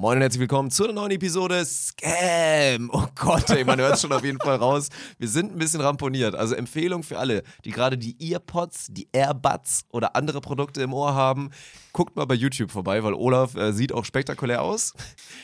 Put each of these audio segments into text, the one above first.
Moin und herzlich willkommen zu einer neuen Episode Scam. Oh Gott, ey, man hört es schon auf jeden Fall raus. Wir sind ein bisschen ramponiert. Also Empfehlung für alle, die gerade die Earpods, die Airbuds oder andere Produkte im Ohr haben. Guckt mal bei YouTube vorbei, weil Olaf äh, sieht auch spektakulär aus.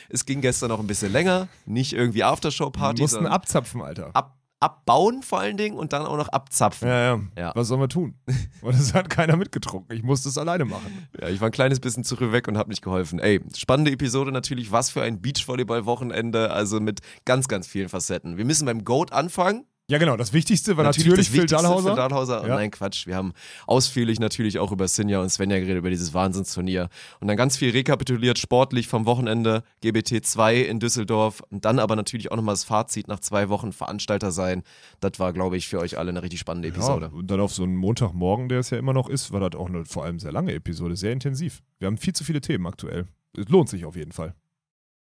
Es ging gestern noch ein bisschen länger. Nicht irgendwie Aftershow-Party. Wir mussten abzapfen, Alter. Ab abbauen vor allen Dingen und dann auch noch abzapfen. Ja, ja. ja. Was sollen wir tun? Weil das hat keiner mitgetrunken. Ich musste es alleine machen. Ja, ich war ein kleines bisschen zurück weg und habe nicht geholfen. Ey, spannende Episode natürlich. Was für ein Beachvolleyball-Wochenende. Also mit ganz, ganz vielen Facetten. Wir müssen beim Goat anfangen. Ja, genau, das Wichtigste war natürlich, natürlich Phil Dahlhauser. Phil Dahlhauser. Ja. Nein, Quatsch. Wir haben ausführlich natürlich auch über Sinja und Svenja geredet, über dieses Wahnsinnsturnier. Und dann ganz viel rekapituliert, sportlich vom Wochenende, GBT 2 in Düsseldorf. Und dann aber natürlich auch nochmal das Fazit nach zwei Wochen Veranstalter sein. Das war, glaube ich, für euch alle eine richtig spannende Episode. Ja, und dann auf so einen Montagmorgen, der es ja immer noch ist, war das auch eine vor allem sehr lange Episode, sehr intensiv. Wir haben viel zu viele Themen aktuell. Es lohnt sich auf jeden Fall.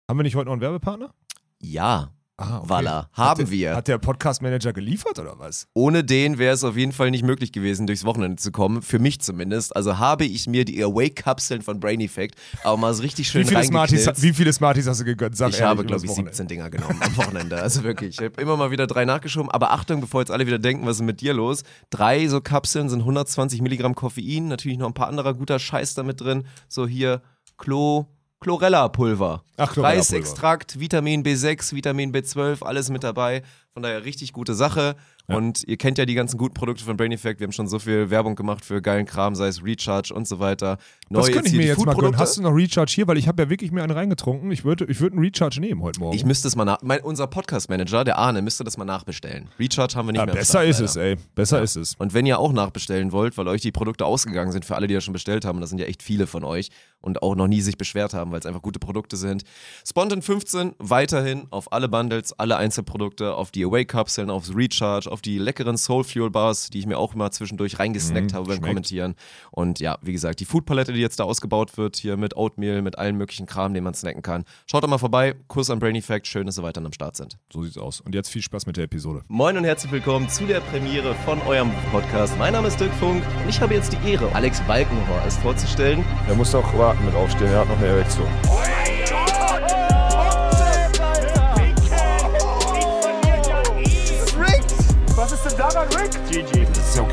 Haben wir nicht heute noch einen Werbepartner? Ja, Ah, okay. Walla, haben hat wir. Hat der Podcast-Manager geliefert oder was? Ohne den wäre es auf jeden Fall nicht möglich gewesen, durchs Wochenende zu kommen. Für mich zumindest. Also habe ich mir die Awake-Kapseln von Brain Effect aber mal so richtig schön wie viele, Smarties, wie viele Smarties hast du gegönnt? Sag ich habe, glaube ich, 17 Dinger genommen am Wochenende. Also wirklich. Ich habe immer mal wieder drei nachgeschoben. Aber Achtung, bevor jetzt alle wieder denken, was ist mit dir los? Drei so Kapseln sind 120 Milligramm Koffein. Natürlich noch ein paar anderer guter Scheiß damit drin. So hier Klo, Chlorella-Pulver. Ach, Chlorella Reisextrakt, Vitamin B6, Vitamin B12, alles mit dabei. Von daher richtig gute Sache. Ja. Und ihr kennt ja die ganzen guten Produkte von Brain Effect. Wir haben schon so viel Werbung gemacht für geilen Kram, sei es Recharge und so weiter. Neu das könnte ich mir jetzt mal gönnen. Hast du noch Recharge hier? Weil ich habe ja wirklich mir einen reingetrunken. Ich würde ich würd einen Recharge nehmen heute Morgen. Ich müsste es mal nach. Mein, unser Podcast-Manager, der Arne, müsste das mal nachbestellen. Recharge haben wir nicht ja, mehr. Besser Start, ist leider. es, ey. Besser ja. ist es. Und wenn ihr auch nachbestellen wollt, weil euch die Produkte ausgegangen sind, für alle, die ja schon bestellt haben, das sind ja echt viele von euch und auch noch nie sich beschwert haben, weil es einfach gute Produkte sind. Spontan 15 weiterhin auf alle Bundles, alle Einzelprodukte, auf die Away-Kapseln, aufs Recharge, auf die leckeren Soul Fuel Bars, die ich mir auch immer zwischendurch reingesnackt mhm, habe beim schmeckt. Kommentieren. Und ja, wie gesagt, die Foodpalette, die jetzt da ausgebaut wird, hier mit Oatmeal, mit allen möglichen Kram, den man snacken kann. Schaut doch mal vorbei. Kuss an Brain Effect. Schön, dass ihr weiter am Start sind. So sieht's aus. Und jetzt viel Spaß mit der Episode. Moin und herzlich willkommen zu der Premiere von eurem Podcast. Mein Name ist Dirk Funk und ich habe jetzt die Ehre, Alex Balkenhorst vorzustellen. Er muss doch warten mit aufstehen. Er hat noch eine Erektion.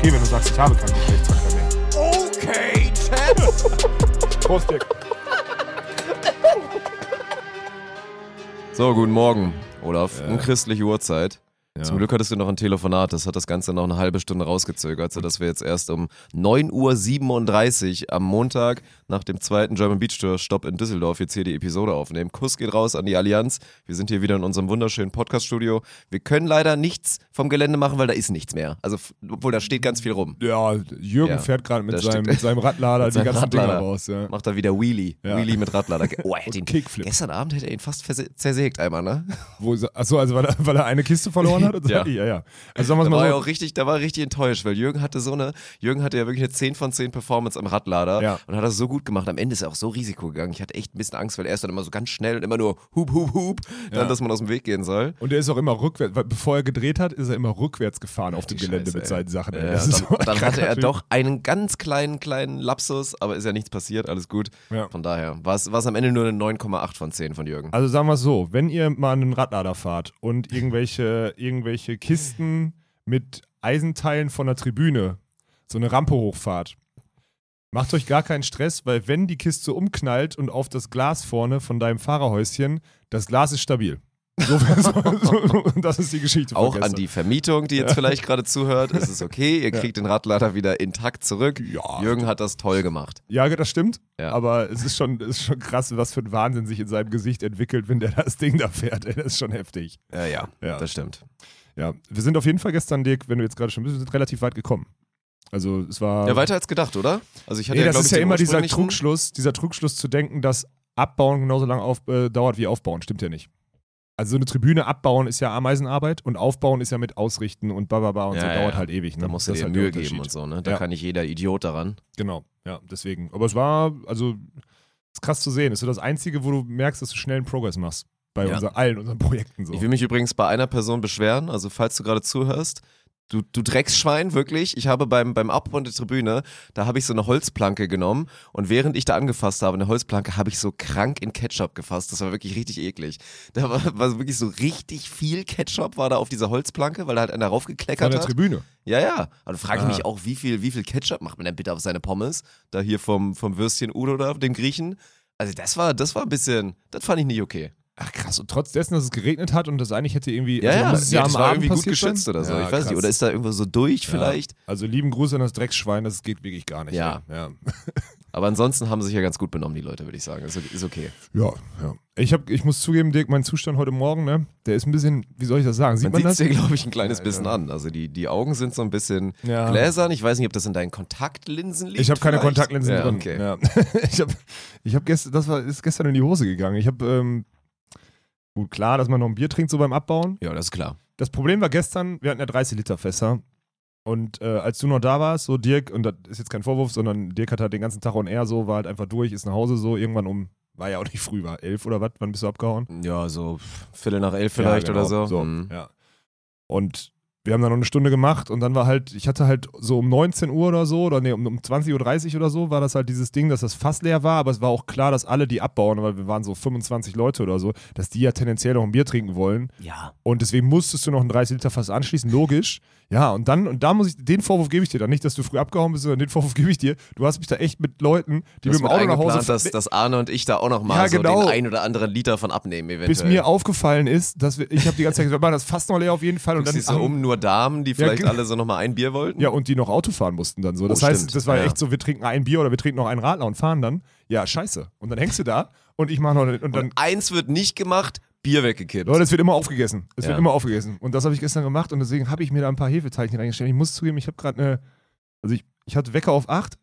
Okay, wenn du sagst, ich habe keinen Geschlechtsverkehr mehr. Okay, Chat. Prost, Dick. So, guten Morgen, Olaf. Ja. Unchristliche Uhrzeit. Ja. Zum Glück hattest du noch ein Telefonat, das hat das Ganze noch eine halbe Stunde rausgezögert, sodass wir jetzt erst um 9.37 Uhr am Montag nach dem zweiten German Beach Tour Stopp in Düsseldorf jetzt hier die Episode aufnehmen. Kuss geht raus an die Allianz. Wir sind hier wieder in unserem wunderschönen Podcast-Studio. Wir können leider nichts vom Gelände machen, weil da ist nichts mehr. Also, obwohl da steht ganz viel rum. Ja, Jürgen ja, fährt gerade mit, seinem, mit seinem Radlader mit die ganzen Radlader. Dinger raus. Ja. Macht da wieder Wheelie. Wheelie mit Radlader. Oh, er hat ihn, Kickflip. Gestern Abend hätte er ihn fast zersägt einmal, ne? Wo, achso, also weil er, weil er eine Kiste verloren hat? ja. ja, ja. Also sagen wir mal da war so. auch richtig, da war richtig enttäuscht, weil Jürgen hatte so eine, Jürgen hatte ja wirklich eine 10 von 10 Performance am Radlader ja. und hat das so gut gemacht. Am Ende ist er auch so Risiko gegangen. Ich hatte echt ein bisschen Angst, weil er ist dann immer so ganz schnell und immer nur hup, hup, hup, dann, ja. dass man aus dem Weg gehen soll. Und er ist auch immer rückwärts, weil bevor er gedreht hat, ist er immer rückwärts gefahren auf dem Gelände Scheiße, mit seinen Sachen. Ja, dann, so dann hatte er doch einen ganz kleinen, kleinen Lapsus, aber ist ja nichts passiert, alles gut. Von daher war es am Ende nur eine 9,8 von 10 von Jürgen. Also sagen wir es so, wenn ihr mal einen Radlader fahrt und irgendwelche, irgendwelche Kisten mit Eisenteilen von der Tribüne so eine Rampe hochfahrt, Macht euch gar keinen Stress, weil wenn die Kiste umknallt und auf das Glas vorne von deinem Fahrerhäuschen, das Glas ist stabil. So, so, das ist die Geschichte. Auch an die Vermietung, die jetzt ja. vielleicht gerade zuhört, ist es okay. Ihr kriegt ja. den Radlader wieder intakt zurück. Ja. Jürgen hat das toll gemacht. Ja, das stimmt. Aber es ist schon, ist schon krass, was für ein Wahnsinn sich in seinem Gesicht entwickelt, wenn der das Ding da fährt. Das ist schon heftig. Ja, ja, ja. das stimmt. Ja, wir sind auf jeden Fall gestern, Dirk, wenn du jetzt gerade schon bist, wir sind relativ weit gekommen. Also es war. Ja, weiter als gedacht, oder? Also ich hatte nee, ja, das ist ja immer dieser Trugschluss, dieser Trugschluss zu denken, dass Abbauen genauso lange auf, äh, dauert wie Aufbauen. Stimmt ja nicht. Also so eine Tribüne abbauen ist ja Ameisenarbeit und aufbauen ist ja mit Ausrichten und bababa und ja, so ja, dauert halt ewig. Ne? Da musst du dir halt Mühe geben und so, ne? Da kann nicht jeder Idiot daran. Genau, ja, deswegen. Aber es war, also, ist krass zu sehen. Es ist so das Einzige, wo du merkst, dass du schnell einen Progress machst. Bei unser, allen unseren Projekten so. Ich will mich übrigens bei einer Person beschweren, also falls du gerade zuhörst, Du, du Drecksschwein, wirklich. Ich habe beim, beim Abbau der Tribüne, da habe ich so eine Holzplanke genommen und während ich da angefasst habe, eine Holzplanke, habe ich so krank in Ketchup gefasst. Das war wirklich richtig eklig. Da war, war wirklich so richtig viel Ketchup war da auf dieser Holzplanke, weil da halt einer raufgekleckert der hat. Tribüne. Ja, ja. Also frage ich Ah. mich auch, wie viel, wie viel Ketchup macht man denn bitte auf seine Pommes? Da hier vom, vom Würstchen Udo da, dem Griechen. Also das war, das war ein bisschen, das fand ich nicht okay. Ach krass, und trotz dessen, dass es geregnet hat und das eigentlich hätte irgendwie. Ja, also ja, muss es ja das war Abend irgendwie gut passiert sein? geschützt oder so. Ja, ich weiß nicht, krass. oder ist da irgendwo so durch Ja. vielleicht? Also lieben Gruß an das Drecksschwein, das geht wirklich gar nicht. Ja. ja. Aber ansonsten haben sie sich ja ganz gut benommen, die Leute, würde ich sagen. Ist, ist okay. Ja, ja. Ich, hab, ich muss zugeben, Dirk, mein Zustand heute Morgen, ne, der ist ein bisschen, wie soll ich das sagen? Sieht Man man, sieht es das? dir, glaube ich, ein kleines Ja, bisschen ja. an. Also die, die Augen sind so ein bisschen Ja. gläsern. Ich weiß nicht, ob das in deinen Kontaktlinsen liegt. Ich habe keine? Kontaktlinsen drin. Okay. Ich habe, ich habe gestern, das war, ist gestern in die Hose gegangen. Ich habe, ähm, gut, klar, dass man noch ein Bier trinkt so beim Abbauen. ja, das ist klar. Das Problem war gestern, wir hatten ja 30 Liter Fässer. Und äh, als du noch da warst, so Dirk, und das ist jetzt kein Vorwurf, sondern Dirk hat halt den ganzen Tag on air so, war halt einfach durch, ist nach Hause so, irgendwann um, war ja auch nicht früh, war elf oder was, wann bist du abgehauen? Ja, so Viertel nach elf vielleicht Ja, genau. oder so. so Mhm. ja. Und wir haben dann noch eine Stunde gemacht und dann war halt, ich hatte halt so um 19 Uhr oder so, oder nee, um, um 20.30 Uhr oder so, war das halt dieses Ding, dass das Fass leer war, aber es war auch klar, dass alle, die abbauen, weil wir waren so 25 Leute oder so, dass die ja tendenziell noch ein Bier trinken wollen. ja. Und deswegen musstest du noch ein 30 Liter Fass anschließen, logisch. Ja, und dann, und da muss ich, den Vorwurf gebe ich dir dann nicht, dass du früh abgehauen bist, sondern den Vorwurf gebe ich dir. Du hast mich da echt mit Leuten, die Du mit dem Auto nach Hause dass, dass Arne und ich da auch noch mal Ja, so genau. den ein oder anderen Liter von abnehmen eventuell. bis mir aufgefallen ist, dass wir, ich habe die ganze Zeit gesagt, wir machen das Fass noch leer auf jeden Fall. Und Guckst dann so um nur Damen, die vielleicht genau. alle so noch mal ein Bier wollten. Ja, und die noch Auto fahren mussten dann so. Das Oh, heißt, stimmt. das war Ja, echt so, wir trinken ein Bier oder wir trinken noch einen Radler und fahren dann. Ja, scheiße. Und dann hängst du da und ich mache noch und dann. Und eins wird nicht gemacht, Bier weggekippt. Leute, es wird immer aufgegessen. Es Ja. wird immer aufgegessen. Und das habe ich gestern gemacht und deswegen habe ich mir da ein paar Hefeteilchen reingestellt. Ich muss zugeben, ich habe gerade eine. Also ich, ich hatte Wecker auf 8.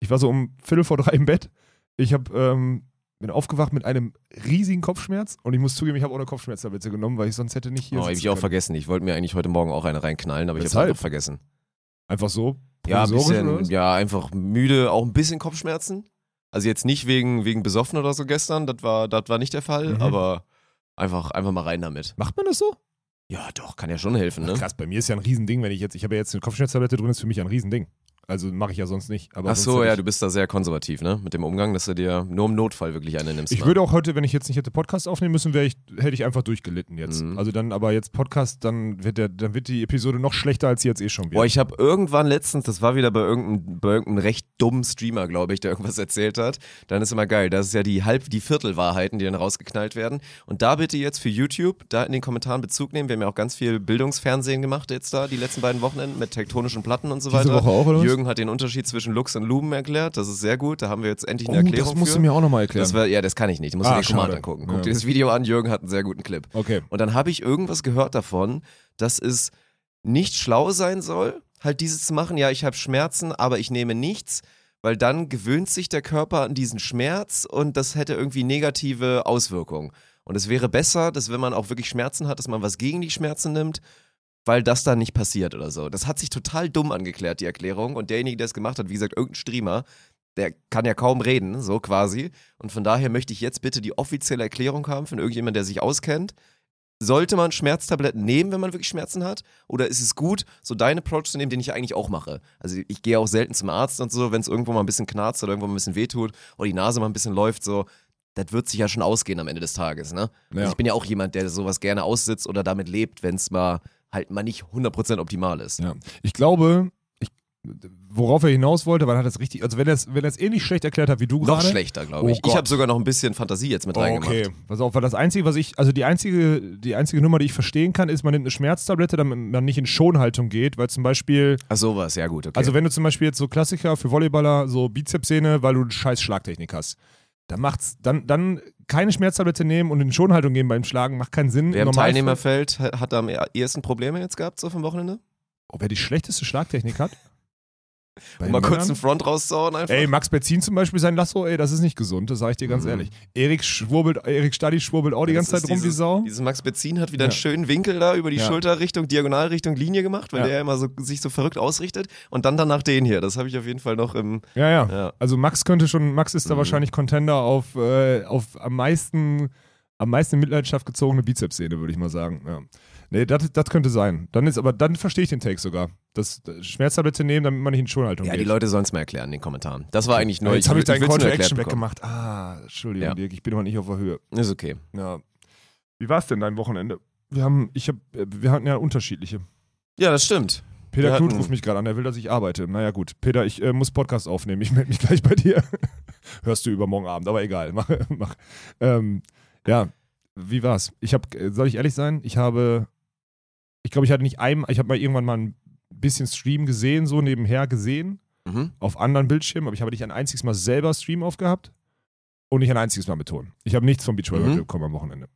Ich war so um Viertel vor drei im Bett. Ich habe ähm, bin aufgewacht mit einem riesigen Kopfschmerz und ich muss zugeben, ich habe auch eine Kopfschmerztablette genommen, weil ich sonst hätte nicht hier. Oh, hab sitzen ich auch können. vergessen. Ich wollte mir eigentlich heute Morgen auch eine reinknallen, aber ich Weshalb? habe einfach vergessen. Einfach so. Ja, ein bisschen, ja, einfach müde, auch ein bisschen Kopfschmerzen. Also jetzt nicht wegen, wegen besoffen oder so gestern, das war, das war nicht der Fall, Mhm. aber einfach, einfach mal rein damit. Macht man das so? Ja, doch, kann ja schon helfen, ne? Krass, bei mir ist ja ein Riesending, wenn ich jetzt, ich habe ja jetzt eine Kopfschmerztablette drin, ist für mich ein Riesending. Also mache ich ja sonst nicht. Aber Ach so, ja, du bist da sehr konservativ, ne? Mit dem Umgang, dass du dir nur im Notfall wirklich eine nimmst. Ich ne? würde auch heute, wenn ich jetzt nicht hätte Podcast aufnehmen müssen, wäre ich, hätte ich einfach durchgelitten jetzt. Mhm. Also dann, aber jetzt Podcast, dann wird der, dann wird die Episode noch schlechter, als sie jetzt eh schon wird. Boah, ich habe irgendwann letztens, das war wieder bei irgendeinem, bei irgendeinem recht dummen Streamer, glaube ich, der irgendwas erzählt hat. Dann ist immer geil. Das ist ja die Halb-, die Viertelwahrheiten, die dann rausgeknallt werden. Und da bitte jetzt für YouTube, da in den Kommentaren Bezug nehmen. Wir haben ja auch ganz viel Bildungsfernsehen gemacht jetzt da, die letzten beiden Wochenenden mit tektonischen Platten und so Diese weiter. Woche auch, oder was? Jürgen hat den Unterschied zwischen Lux und Lumen erklärt. Das ist sehr gut. Da haben wir jetzt endlich eine oh, Erklärung das musst für. du mir auch nochmal erklären. das war, ja, das kann ich nicht. Du musst Ah, dir den Command angucken. Guck Ja. dir das Video an. Jürgen hat einen sehr guten Clip. okay. Und dann habe ich irgendwas gehört davon, dass es nicht schlau sein soll, halt dieses zu machen. Ja, ich habe Schmerzen, aber ich nehme nichts, weil dann gewöhnt sich der Körper an diesen Schmerz und das hätte irgendwie negative Auswirkungen. Und es wäre besser, dass wenn man auch wirklich Schmerzen hat, dass man was gegen die Schmerzen nimmt, weil das dann nicht passiert oder so. Das hat sich total dumm angeklärt, die Erklärung. Und derjenige, der es gemacht hat, wie gesagt, irgendein Streamer, der kann ja kaum reden, so quasi. Und von daher möchte ich jetzt bitte die offizielle Erklärung haben von irgendjemandem, der sich auskennt. Sollte man Schmerztabletten nehmen, wenn man wirklich Schmerzen hat? Oder ist es gut, so deinen Approach zu nehmen, den ich eigentlich auch mache? Also ich gehe auch selten zum Arzt und so, wenn es irgendwo mal ein bisschen knarzt oder irgendwo mal ein bisschen wehtut oder die Nase mal ein bisschen läuft, so, das wird sich ja schon ausgehen am Ende des Tages, ne? Ja. Also ich bin ja auch jemand, der sowas gerne aussitzt oder damit lebt, wenn es mal halt mal nicht 100% optimal ist. Ja. Ich glaube, ich, worauf er hinaus wollte, weil er hat das richtig, also wenn er es wenn er es ähnlich schlecht erklärt hat wie du Noch gerade. schlechter, glaube Oh ich. ich Gott. habe sogar noch ein bisschen Fantasie jetzt mit Oh, reingemacht. okay, pass auf, weil das Einzige, was ich, also die einzige, die einzige Nummer, die ich verstehen kann, ist, man nimmt eine Schmerztablette, damit man nicht in Schonhaltung geht, weil zum Beispiel, Ach sowas, ja gut, okay. also wenn du zum Beispiel jetzt so Klassiker für Volleyballer, so Bizepssehne, weil du eine scheiß Schlagtechnik hast, dann macht's, dann, dann keine Schmerztablette nehmen und in Schonhaltung gehen beim Schlagen, macht keinen Sinn. Wer im Normalfall- Teilnehmerfeld hat hat am ehesten Probleme jetzt gehabt, so vom Wochenende? Oh, wer die schlechteste Schlagtechnik hat? Bei Um mal kurz einen Front rauszuhauen einfach. Ey, Max Betzin zum Beispiel, sein Lasso, ey, das ist nicht gesund, das sage ich dir ganz Mhm. ehrlich. Erik schwurbelt, Erik Stadi schwurbelt auch die ganze Zeit rum wie dieses- Sau. Dieses Max Benzin hat wieder Ja. einen schönen Winkel da über die Ja. Schulterrichtung, Diagonalrichtung, Linie gemacht, weil Ja. der immer so, sich so verrückt ausrichtet. Und dann danach den hier. Das habe ich auf jeden Fall noch im. Ja, ja, Ja. Also Max könnte schon, Max ist da Mhm. wahrscheinlich Contender auf, äh, auf am meisten, am meisten in Mitleidenschaft gezogene Bizepssehne, würde ich mal sagen. Ja. Nee, das, das könnte sein. Dann ist, aber dann verstehe ich den Take sogar. Das, das Schmerztablette nehmen, damit man nicht in Schonhaltung Ja, geht. die Leute sollen es mal erklären in den Kommentaren. Das war eigentlich nur. Ja, jetzt habe ich deinen Call to Action weggemacht. Ah, Entschuldigung, Ja. Dirk, ich bin aber nicht auf der Höhe. Ist okay. Ja. Wie war es denn dein Wochenende? Wir haben, ich hab, äh, wir hatten ja unterschiedliche. Ja, das stimmt. Peter Wir Knut hatten- ruft mich gerade an, er will, dass ich arbeite. Naja, gut. Peter, ich äh, muss Podcast aufnehmen. Ich melde mich gleich bei dir. Hörst du übermorgen Abend, aber egal. Mach, mach. Ähm, ja, wie war's? Ich habe, soll ich ehrlich sein? Ich habe, ich glaube, ich hatte nicht ein, ich habe mal irgendwann mal ein bisschen Stream gesehen, so nebenher gesehen, Mhm. auf anderen Bildschirmen, aber ich habe nicht ein einziges Mal selber Stream aufgehabt und nicht ein einziges Mal mit Ton. Ich habe nichts vom Beachvolleyball Mhm. Bekommen am Wochenende.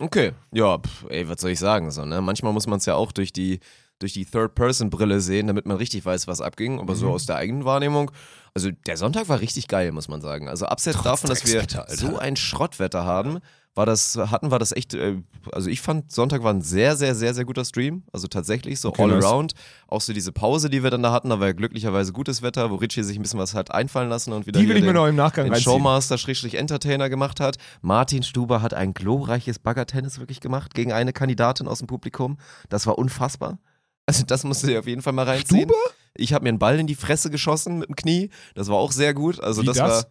Okay. Ja, pf, ey, was soll ich sagen? So, ne? Manchmal muss man es ja auch durch die, durch die Third-Person-Brille sehen, damit man richtig weiß, was abging. Aber so Mhm. aus der eigenen Wahrnehmung. Also der Sonntag war richtig geil, muss man sagen. Also abseits davon, dass wir Alter. so ein Schrottwetter haben, war das, hatten wir das echt, äh, also ich fand, Sonntag war ein sehr, sehr, sehr, sehr guter Stream. Also tatsächlich so Okay, all nice. around. Auch so diese Pause, die wir dann da hatten, da war ja glücklicherweise gutes Wetter, wo Richie sich ein bisschen was hat einfallen lassen und wieder Die will ich mir den, noch im Nachgang den reinziehen. Showmaster Schrägstrich Entertainer gemacht hat. Martin Stuber hat ein glorreiches Baggertennis wirklich gemacht gegen eine Kandidatin aus dem Publikum. Das war unfassbar. Also das musst du dir auf jeden Fall mal reinziehen. Stuber? Ich habe mir einen Ball in die Fresse geschossen mit dem Knie. Das war auch sehr gut. Also Wie das, das? war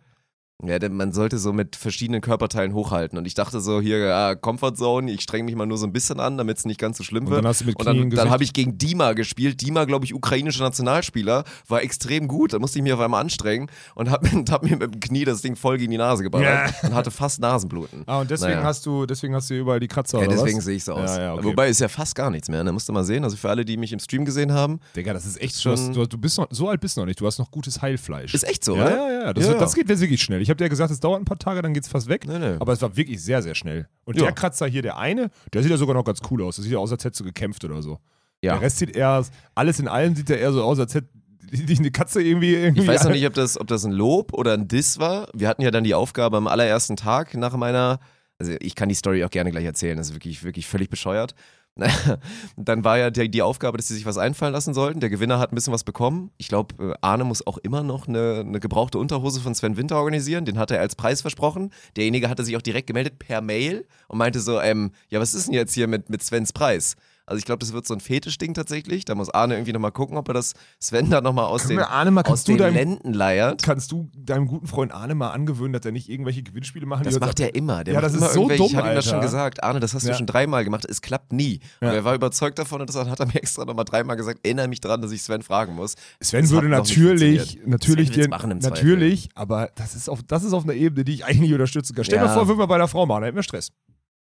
ja, denn man sollte so mit verschiedenen Körperteilen hochhalten. Und ich dachte so, hier, ja, Comfort Zone, ich streng mich mal nur so ein bisschen an, damit es nicht ganz so schlimm Und wird. dann hast du mit Und dann, dann habe ich gegen Dima gespielt. Dima, glaube ich, ukrainischer Nationalspieler, war extrem gut. Da musste ich mich auf einmal anstrengen und habe hab mir mit dem Knie das Ding voll gegen die Nase geballert und hatte fast Nasenbluten. Ah, und deswegen Naja. hast du, deswegen hast du überall die Kratzer Ja, oder deswegen was? sehe ich so aus. Ja, ja, okay. Wobei ist ja fast gar nichts mehr. Ne? Musst du mal sehen. Also für alle, die mich im Stream gesehen haben, Digga, das ist echt Schon-. Du, hast- du bist noch, so alt bist du noch nicht. Du hast noch gutes Heilfleisch. ist echt so, ja, oder? ja, ja. Das, Ja, das geht wirklich schnell. Ich habe dir gesagt, es dauert ein paar Tage, dann geht's fast weg. Nee, nee. Aber es war wirklich sehr, sehr schnell. Und Ja. der Kratzer hier, der eine, der sieht ja sogar noch ganz cool aus. Das sieht ja aus, als hättest du gekämpft oder so. Ja. Der Rest sieht eher, alles in allem sieht der eher so aus, als hätte dich eine Katze irgendwie. irgendwie Ich weiß noch nicht, ob das, ob das ein Lob oder ein Diss war. Wir hatten ja dann die Aufgabe am allerersten Tag nach meiner, also ich kann die Story auch gerne gleich erzählen, das ist wirklich, wirklich völlig bescheuert. dann war ja die, die Aufgabe, dass sie sich was einfallen lassen sollten. Der Gewinner hat ein bisschen was bekommen. Ich glaube, Arne muss auch immer noch eine, eine gebrauchte Unterhose von Sven Winter organisieren. Den hat er als Preis versprochen. Derjenige hatte sich auch direkt gemeldet per Mail und meinte so, ähm, ja, was ist denn jetzt hier mit, mit Svens Preis? Also ich glaube, das wird so ein Fetischding tatsächlich. Da muss Arne irgendwie nochmal gucken, ob er das Sven da nochmal aus Können den, Arne mal, aus kannst du den deinem- Lenden leiert. Kannst du deinem guten Freund Arne mal angewöhnen, dass er nicht irgendwelche Gewinnspiele machen Das macht er immer. Der Ja, das ist so dumm, Ich habe ihm das schon gesagt. Arne, das hast du Ja. schon dreimal gemacht. Es klappt nie. Ja. Und er war überzeugt davon und das hat er mir extra nochmal dreimal gesagt. Erinnere mich dran, dass ich Sven fragen muss. Sven Das würde natürlich, natürlich, Sven machen im Zweifel. natürlich, aber das ist, auf, das ist auf einer Ebene, die ich eigentlich nicht unterstützen kann. Stell dir vor, würden wir bei der Frau machen, dann hätten wir Stress.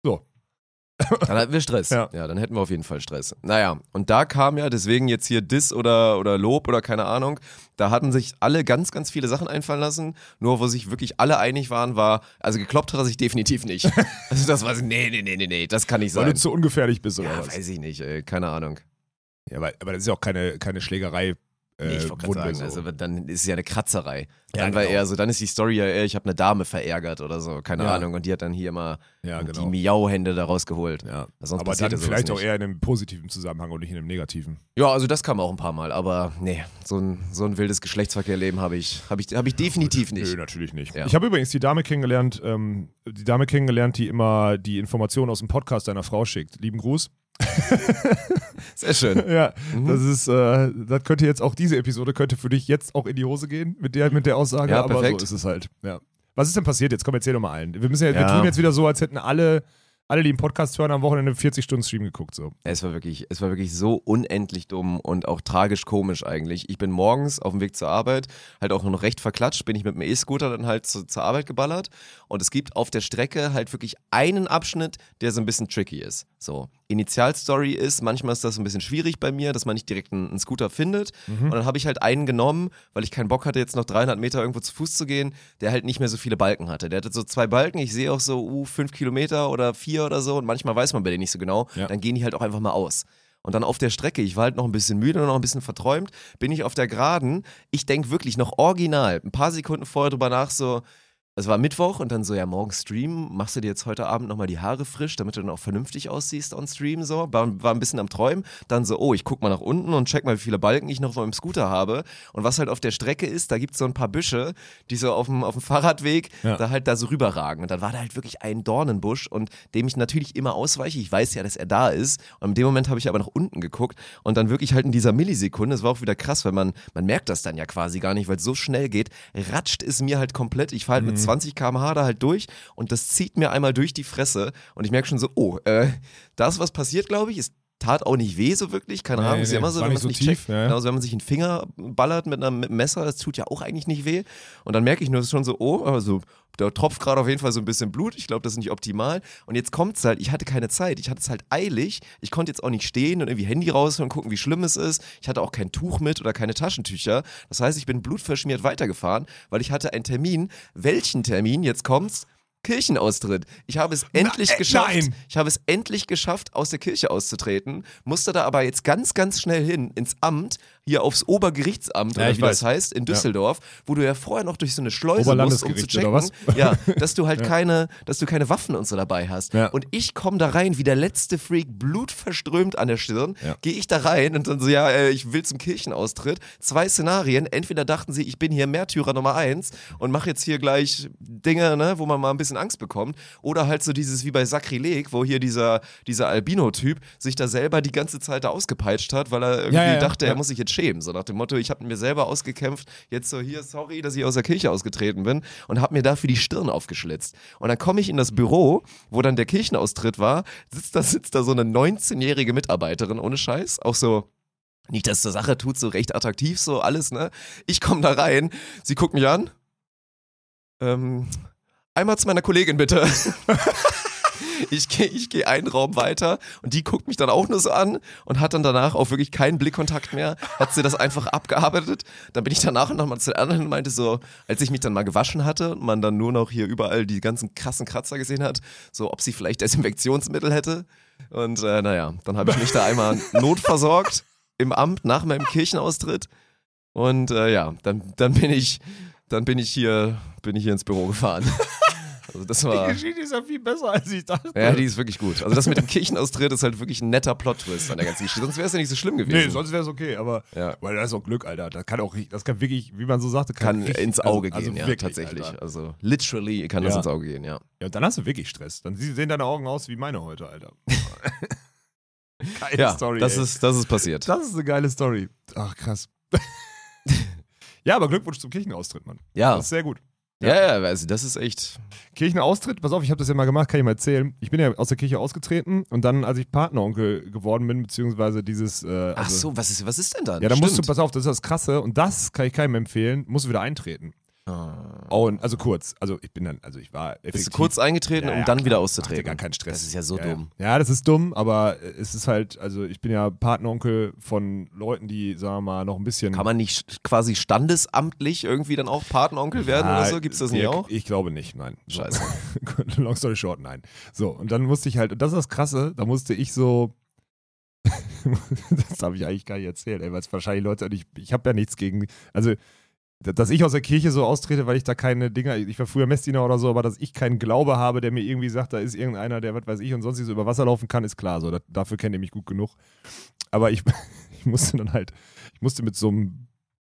So. Dann hatten wir Stress. Ja. Ja. dann hätten wir auf jeden Fall Stress. Naja, und da kam ja, deswegen jetzt hier Diss oder, oder Lob oder keine Ahnung, da hatten sich alle ganz, ganz viele Sachen einfallen lassen. Nur wo sich wirklich alle einig waren, war, also gekloppt hat er sich definitiv nicht. also das war so, nee, nee, nee, nee, nee, das kann nicht Weil sein. du zu ungefährlich bist oder ja, was? weiß ich nicht, ey, keine Ahnung. Ja, aber, aber das ist ja auch keine, keine Schlägerei. Äh, Nee, ich wollte Wunde gerade sagen, so. also dann ist es ja eine Kratzerei. Ja, dann war genau. eher so, dann ist die Story ja eher, ich habe eine Dame verärgert oder so, keine Ja. Ahnung. Und die hat dann hier immer ja, die genau. Miau-Hände da rausgeholt. Ja. Aber dann vielleicht auch eher in einem positiven Zusammenhang und nicht in einem negativen. Ja, also das kam auch ein paar Mal, aber nee, so ein, so ein wildes Geschlechtsverkehrleben habe ich, hab ich, hab ich definitiv Nö, nicht. natürlich nicht. Ich habe übrigens die Dame kennengelernt, ähm, die Dame kennengelernt, die immer die Informationen aus dem Podcast deiner Frau schickt. Lieben Gruß. Sehr schön. Ja, Mhm. das ist, äh, das könnte jetzt auch diese Episode könnte für dich jetzt auch in die Hose gehen mit der, mit der Aussage, Ja, aber perfekt. so ist es halt. Ja. Was ist denn passiert jetzt? Komm, erzähl doch mal allen. Wir müssen ja, wir Ja. tun jetzt wieder so, als hätten alle, alle, die im Podcast hören, am Wochenende 40 Stunden Stream geguckt. So. Es war wirklich, es war wirklich so unendlich dumm und auch tragisch komisch eigentlich. Ich bin morgens auf dem Weg zur Arbeit, halt auch noch recht verklatscht, bin ich mit dem E-Scooter dann halt zu, zur Arbeit geballert. Und es gibt auf der Strecke halt wirklich einen Abschnitt, der so ein bisschen tricky ist. So. Initialstory ist, manchmal ist das ein bisschen schwierig bei mir, dass man nicht direkt einen, einen Scooter findet. Und dann habe ich halt einen genommen, weil ich keinen Bock hatte, jetzt noch 300 Meter irgendwo zu Fuß zu gehen, der halt nicht mehr so viele Balken hatte. Der hatte so zwei Balken, ich sehe auch so, uh, fünf Kilometer oder vier oder so und manchmal weiß man bei denen nicht so genau. Ja. Dann gehen die halt auch einfach mal aus. Und dann auf der Strecke, ich war halt noch ein bisschen müde und noch ein bisschen verträumt, bin ich auf der Geraden. Ich denke wirklich noch original, ein paar Sekunden vorher drüber nach, so, es war Mittwoch und dann so, ja, morgen Stream, machst du dir jetzt heute Abend nochmal die Haare frisch, damit du dann auch vernünftig aussiehst on Stream, so. War, war ein bisschen am Träumen. Dann so, oh, ich guck mal nach unten und check mal, wie viele Balken ich noch auf meinem Scooter habe. Und was halt auf der Strecke ist, da gibt's so ein paar Büsche, die so auf dem, auf dem Fahrradweg Ja. da halt da so rüberragen. Und dann war da halt wirklich ein Dornenbusch und dem ich natürlich immer ausweiche. Ich weiß ja, dass er da ist. Und in dem Moment habe ich aber nach unten geguckt und dann wirklich halt in dieser Millisekunde, es war auch wieder krass, weil man, man merkt das dann ja quasi gar nicht, weil es so schnell geht, ratscht es mir halt komplett. Ich fahre halt mit 20 km/h da halt durch und das zieht mir einmal durch die Fresse und ich merke schon so, oh, äh, da ist was passiert, glaube ich. Es tat auch nicht weh so wirklich, keine Nee, Ahnung, ist ja nee, immer so, wenn man nicht es so nicht tief, checkt. ja. Genau, also wenn man sich einen Finger ballert mit einem, Messer, das tut ja auch eigentlich nicht weh. Und dann merke ich nur, das ist schon so, oh, also da tropft gerade auf jeden Fall so ein bisschen Blut. Ich glaube, das ist nicht optimal. Und jetzt kommt es halt, ich hatte keine Zeit. Ich hatte es halt eilig. Ich konnte jetzt auch nicht stehen und irgendwie Handy raus und gucken, wie schlimm es ist. Ich hatte auch kein Tuch mit oder keine Taschentücher. Das heißt, ich bin blutverschmiert weitergefahren, weil ich hatte einen Termin. Welchen Termin? Jetzt kommt's. Kirchenaustritt. Ich habe es endlich äh, geschafft. nein. Ich habe es endlich geschafft, aus der Kirche auszutreten, musste da aber jetzt ganz, ganz schnell hin ins Amt, hier aufs Obergerichtsamt, Ja, oder wie weiß. das heißt, in Düsseldorf, wo du ja vorher noch durch so eine Schleuse musst, um zu checken, ja, dass du halt keine, dass du keine Waffen und so dabei hast. Ja. Und ich komme da rein, wie der letzte Freak, blutverströmt an der Stirn, Ja. gehe ich da rein und dann so, ja, äh, ich will zum Kirchenaustritt. Zwei Szenarien. Entweder dachten sie, ich bin hier Märtyrer Nummer eins und mache jetzt hier gleich Dinge, ne, wo man mal ein bisschen Angst bekommt. Oder halt so dieses wie bei Sakrileg, wo hier dieser, dieser Albino-Typ sich da selber die ganze Zeit da ausgepeitscht hat, weil er irgendwie Ja, ja, ja. dachte, er Ja. muss sich jetzt schämen. So nach dem Motto, ich habe mir selber ausgekämpft, jetzt so hier, sorry, dass ich aus der Kirche ausgetreten bin und habe mir dafür die Stirn aufgeschlitzt. Und dann komme ich in das Büro, wo dann der Kirchenaustritt war, sitzt da, sitzt da so eine 19-jährige Mitarbeiterin, ohne Scheiß, auch so nicht, dass zur Sache tut, so recht attraktiv, so alles, ne? Ich komme da rein, sie guckt mich an. Ähm, einmal zu meiner Kollegin bitte. Ich gehe ich geh einen Raum weiter und die guckt mich dann auch nur so an und hat dann danach auch wirklich keinen Blickkontakt mehr. Hat sie das einfach abgearbeitet. Dann bin ich danach nochmal zu der anderen und meinte so, als ich mich dann mal gewaschen hatte und man dann nur noch hier überall die ganzen krassen Kratzer gesehen hat, so ob sie vielleicht Desinfektionsmittel hätte. Und äh, naja, dann habe ich mich da einmal notversorgt im Amt nach meinem Kirchenaustritt. Und äh, ja, dann, dann bin ich, dann bin ich hier, bin ich hier ins Büro gefahren. Also das war. Geschichte ist ja viel besser, als ich dachte. Ja, die ist wirklich gut. Also das mit dem Kirchenaustritt ist halt wirklich ein netter Plot-Twist an der ganzen Geschichte. Sonst wäre es ja nicht so schlimm gewesen. Nee, sonst wäre es okay, aber Ja. weil das ist auch Glück, Alter. Das kann auch, das kann wirklich, wie man so sagte, kann richtig- ins Auge also, gehen, ja, also wirklich, tatsächlich. Alter. Also literally kann das Ja. ins Auge gehen, ja. Ja, und dann hast du wirklich Stress. Dann sehen deine Augen aus wie meine heute, Alter. Geile Ja, Story. das ey. ist, das ist passiert. das ist eine geile Story. Ach, krass. ja, aber Glückwunsch zum Kirchenaustritt, Mann. Ja, Das ist sehr gut. Ja, ja, also das ist echt. Kirchenaustritt, pass auf, ich habe das ja mal gemacht, kann ich mal erzählen. Ich bin ja aus der Kirche ausgetreten und dann, als ich Partneronkel geworden bin, beziehungsweise dieses. Äh, also, Ach so, was ist, was ist denn dann? Ja, da musst du, pass auf, das ist das Krasse und das kann ich keinem empfehlen, musst du wieder eintreten. Oh, und, also kurz, also ich bin dann, also ich war effektiv. Bist du kurz eingetreten, Ja, um ja, dann klar. wieder auszutreten? gar keinen Stress. Das ist ja so ja, dumm. Ja. das ist dumm, aber es ist halt, also ich bin ja Partneronkel von Leuten, die, sagen wir mal, noch ein bisschen. Kann man nicht quasi standesamtlich irgendwie dann auch Patenonkel werden oder so? Gibt es das nicht wir- auch? Ich glaube nicht, nein. Scheiße. Long story short, nein. So, und dann musste ich halt, und das ist das Krasse, da musste ich so. das darf ich eigentlich gar nicht erzählen, ey, weil es wahrscheinlich Leute, und ich, ich habe ja nichts gegen. Also, dass ich aus der Kirche so austrete, weil ich da keine Dinger, ich war früher Messdiener oder so, aber dass ich keinen Glaube habe, der mir irgendwie sagt, da ist irgendeiner, der was weiß ich und sonst so über Wasser laufen kann, ist klar. So, da, dafür kennt ihr mich gut genug. Aber ich, ich musste dann halt, ich musste mit so einem